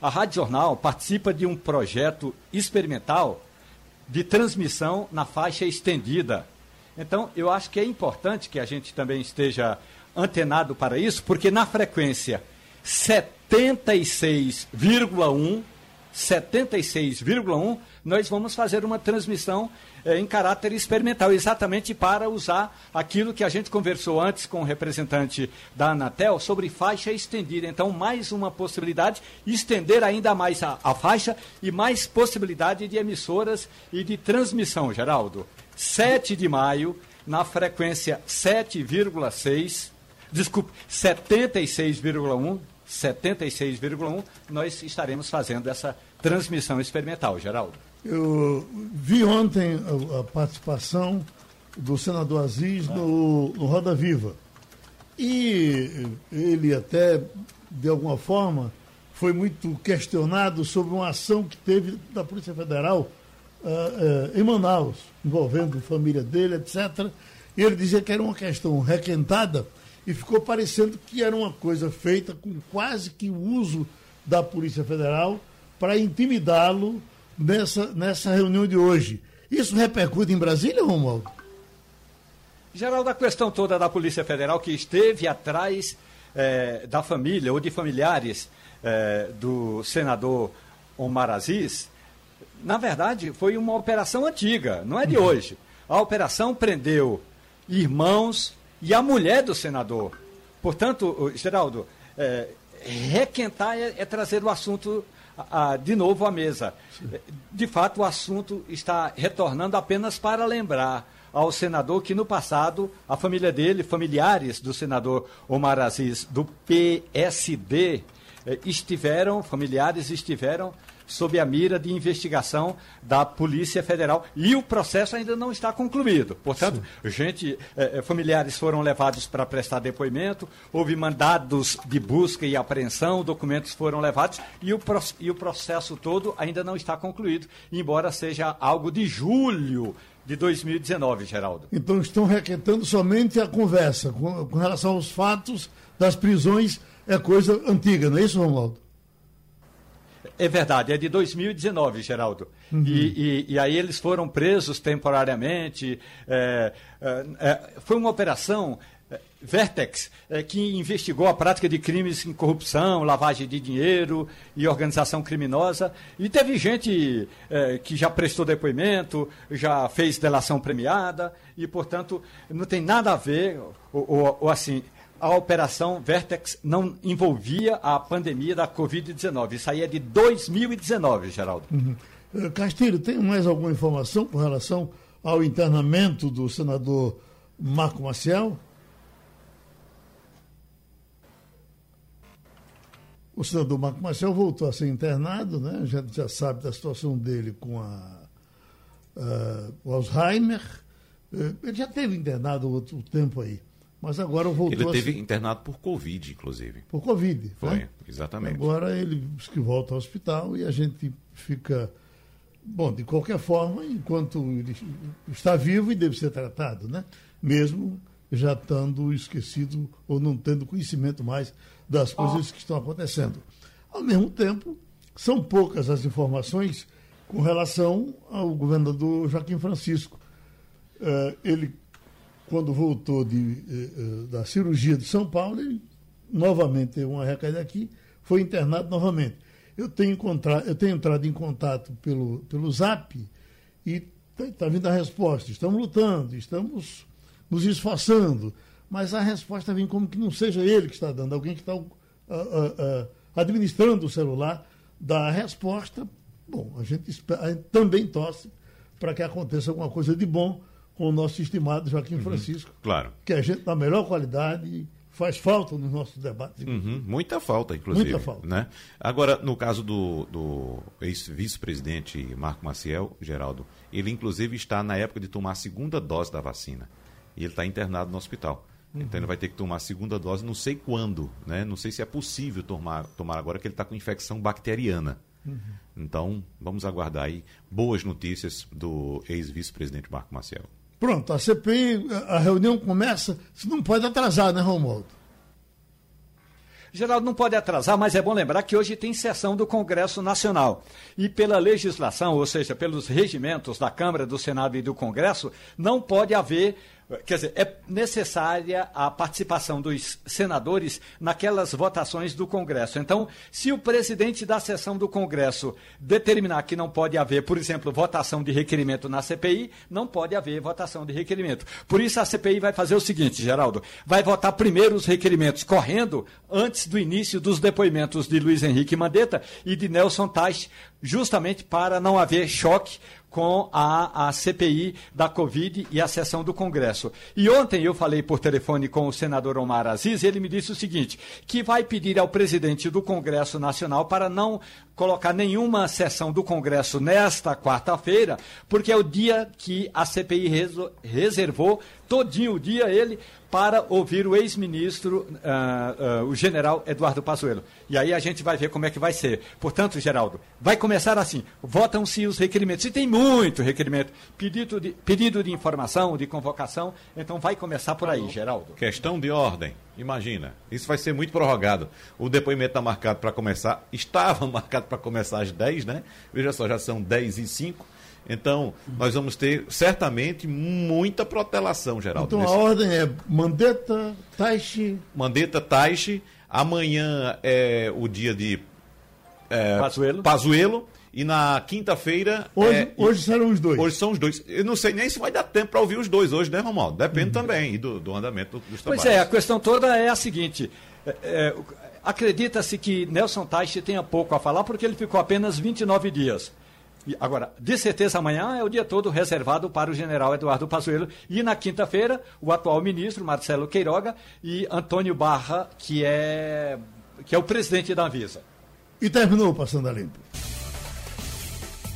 a Rádio Jornal participa de um projeto experimental de transmissão na faixa estendida. Então, eu acho que é importante que a gente também esteja antenado para isso, porque na frequência 76,1 76,1, nós vamos fazer uma transmissão eh, em caráter experimental, exatamente para usar aquilo que a gente conversou antes com o representante da Anatel sobre faixa estendida. Então, mais uma possibilidade, estender ainda mais a, a faixa e mais possibilidade de emissoras e de transmissão, Geraldo. 7 de maio, na frequência 7,6, desculpe, 76,1 76,1, nós estaremos fazendo essa transmissão experimental, Geraldo. Eu vi ontem a, a participação do senador Aziz no, no Roda Viva. E ele até, de alguma forma, foi muito questionado sobre uma ação que teve da Polícia Federal uh, uh, em Manaus, envolvendo a família dele, etc. E ele dizia que era uma questão requentada e ficou parecendo que era uma coisa feita com quase que o uso da Polícia Federal para intimidá-lo nessa, nessa reunião de hoje. Isso repercute em Brasília, Romualdo? Geraldo, a questão toda da Polícia Federal que esteve atrás eh, da família ou de familiares eh, do senador Omar Aziz, na verdade, foi uma operação antiga, não é de uhum. hoje. A operação prendeu irmãos, e a mulher do senador. Portanto, Geraldo, é, requentar é, é, trazer o assunto a, a, de novo à mesa. De fato, o assunto está retornando apenas para lembrar ao senador que no passado a família dele, familiares do senador Omar Aziz, do PSD, é, estiveram, familiares estiveram sob a mira de investigação da Polícia Federal. E o processo ainda não está concluído. Portanto, Sim. gente, eh, eh, familiares foram levados para prestar depoimento, houve mandados de busca e apreensão, documentos foram levados e o, e o processo todo ainda não está concluído, embora seja algo de julho de 2019, Geraldo. Então estão requentando somente a conversa com, com relação aos fatos das prisões, é coisa antiga, não é isso, Romualdo? É verdade, é de 2019, Geraldo. Uhum. E, e, e, aí eles foram presos temporariamente. É, é, é foi uma operação é, Vertex, é, que investigou a prática de crimes em corrupção, lavagem de dinheiro e organização criminosa. E teve gente que já prestou depoimento, já fez delação premiada, e, portanto, não tem nada a ver, ou, ou, ou assim, a operação Vertex não envolvia a pandemia da Covid-19. Isso aí é de 2019, Geraldo. Uhum. Eh, Castilho, tem mais alguma informação com relação ao internamento do senador Marco Maciel? O senador Marco Maciel voltou a ser internado, né? A gente já sabe da situação dele com a, uh, o Alzheimer. Uh, ele já teve internado outro tempo aí. Mas agora voltou. Ele teve internado por Covid, inclusive. Por Covid. Né? Foi, né? exatamente. Agora ele que volta ao hospital e a gente fica. Bom, de qualquer forma, enquanto ele está vivo e deve ser tratado, né? Mesmo já estando esquecido ou não tendo conhecimento mais das coisas que estão acontecendo. Ao mesmo tempo, são poucas as informações com relação ao governador Joaquim Francisco. Uh, ele quando voltou de, eh, eh, da cirurgia de São Paulo, ele novamente teve uma recaída aqui, foi internado novamente. Eu tenho, encontrado, eu tenho entrado em contato pelo, pelo zap e está tá vindo a resposta. Estamos lutando, estamos nos esforçando, mas a resposta vem como que não seja ele que está dando, alguém que está uh, uh, uh, administrando o celular dá a resposta. Bom, a gente, espera, a gente também torce para que aconteça alguma coisa de bom com o nosso estimado Joaquim uhum, Francisco. Claro. Que a gente da melhor qualidade faz falta nos nossos debates. Uhum, muita falta, inclusive. Muita falta. Né? Agora, no caso do, do ex-vice-presidente Marco Maciel, Geraldo, ele inclusive está na época de tomar a segunda dose da vacina. E ele está internado no hospital. Uhum. Então ele vai ter que tomar a segunda dose, não sei quando, né? Não sei se é possível tomar, tomar agora que ele está com infecção bacteriana. Uhum. Então, vamos aguardar aí boas notícias do ex-vice-presidente Marco Maciel. Pronto, a CPI, a reunião começa, se não pode atrasar, né, Romualdo? Geraldo, não pode atrasar, mas é bom lembrar que hoje tem sessão do Congresso Nacional. E pela legislação, ou seja, pelos regimentos da Câmara, do Senado e do Congresso, não pode haver Quer dizer, é necessária a participação dos senadores naquelas votações do Congresso. Então, se o presidente da sessão do Congresso determinar que não pode haver, por exemplo, votação de requerimento na CPI, não pode haver votação de requerimento. Por isso, a CPI vai fazer o seguinte, Geraldo: vai votar primeiro os requerimentos correndo antes do início dos depoimentos de Luiz Henrique Mandetta e de Nelson Tais, justamente para não haver choque com a, a CPI da Covid e a sessão do Congresso. E ontem eu falei por telefone com o senador Omar Aziz e ele me disse o seguinte: que vai pedir ao presidente do Congresso Nacional para não colocar nenhuma sessão do Congresso nesta quarta-feira, porque é o dia que a CPI reservou, todinho o dia ele, para ouvir o ex-ministro, uh, uh, o general Eduardo Pazuello. E aí a gente vai ver como é que vai ser. Portanto, Geraldo, vai começar assim: votam-se os requerimentos. E tem muito requerimento, pedido de, pedido de informação, de convocação, então vai começar por aí, Geraldo. Questão de ordem. Imagina, isso vai ser muito prorrogado. O depoimento está marcado para começar, estava [laughs] marcado para começar às 10, né? Veja só, já são 10 e 5. Então, nós vamos ter certamente muita protelação, Geraldo. Então, nesse... a ordem é Mandetta, Taishi. Mandetta, Taishi. Amanhã é o dia de é, Pazuelo. Pazuelo. E na quinta-feira. Hoje, é, hoje serão os dois. Hoje são os dois. Eu não sei nem se vai dar tempo para ouvir os dois hoje, né, Romualdo? Depende uhum. também do, do andamento dos trabalhos. Pois é, a questão toda é a seguinte. É, é Acredita-se que Nelson Teich tenha pouco a falar porque ele ficou apenas 29 dias. Agora, de certeza amanhã é o dia todo reservado para o general Eduardo Pazuello e na quinta-feira o atual ministro Marcelo Queiroga e Antônio Barra, que é que é o presidente da Anvisa. E terminou passando a limpo.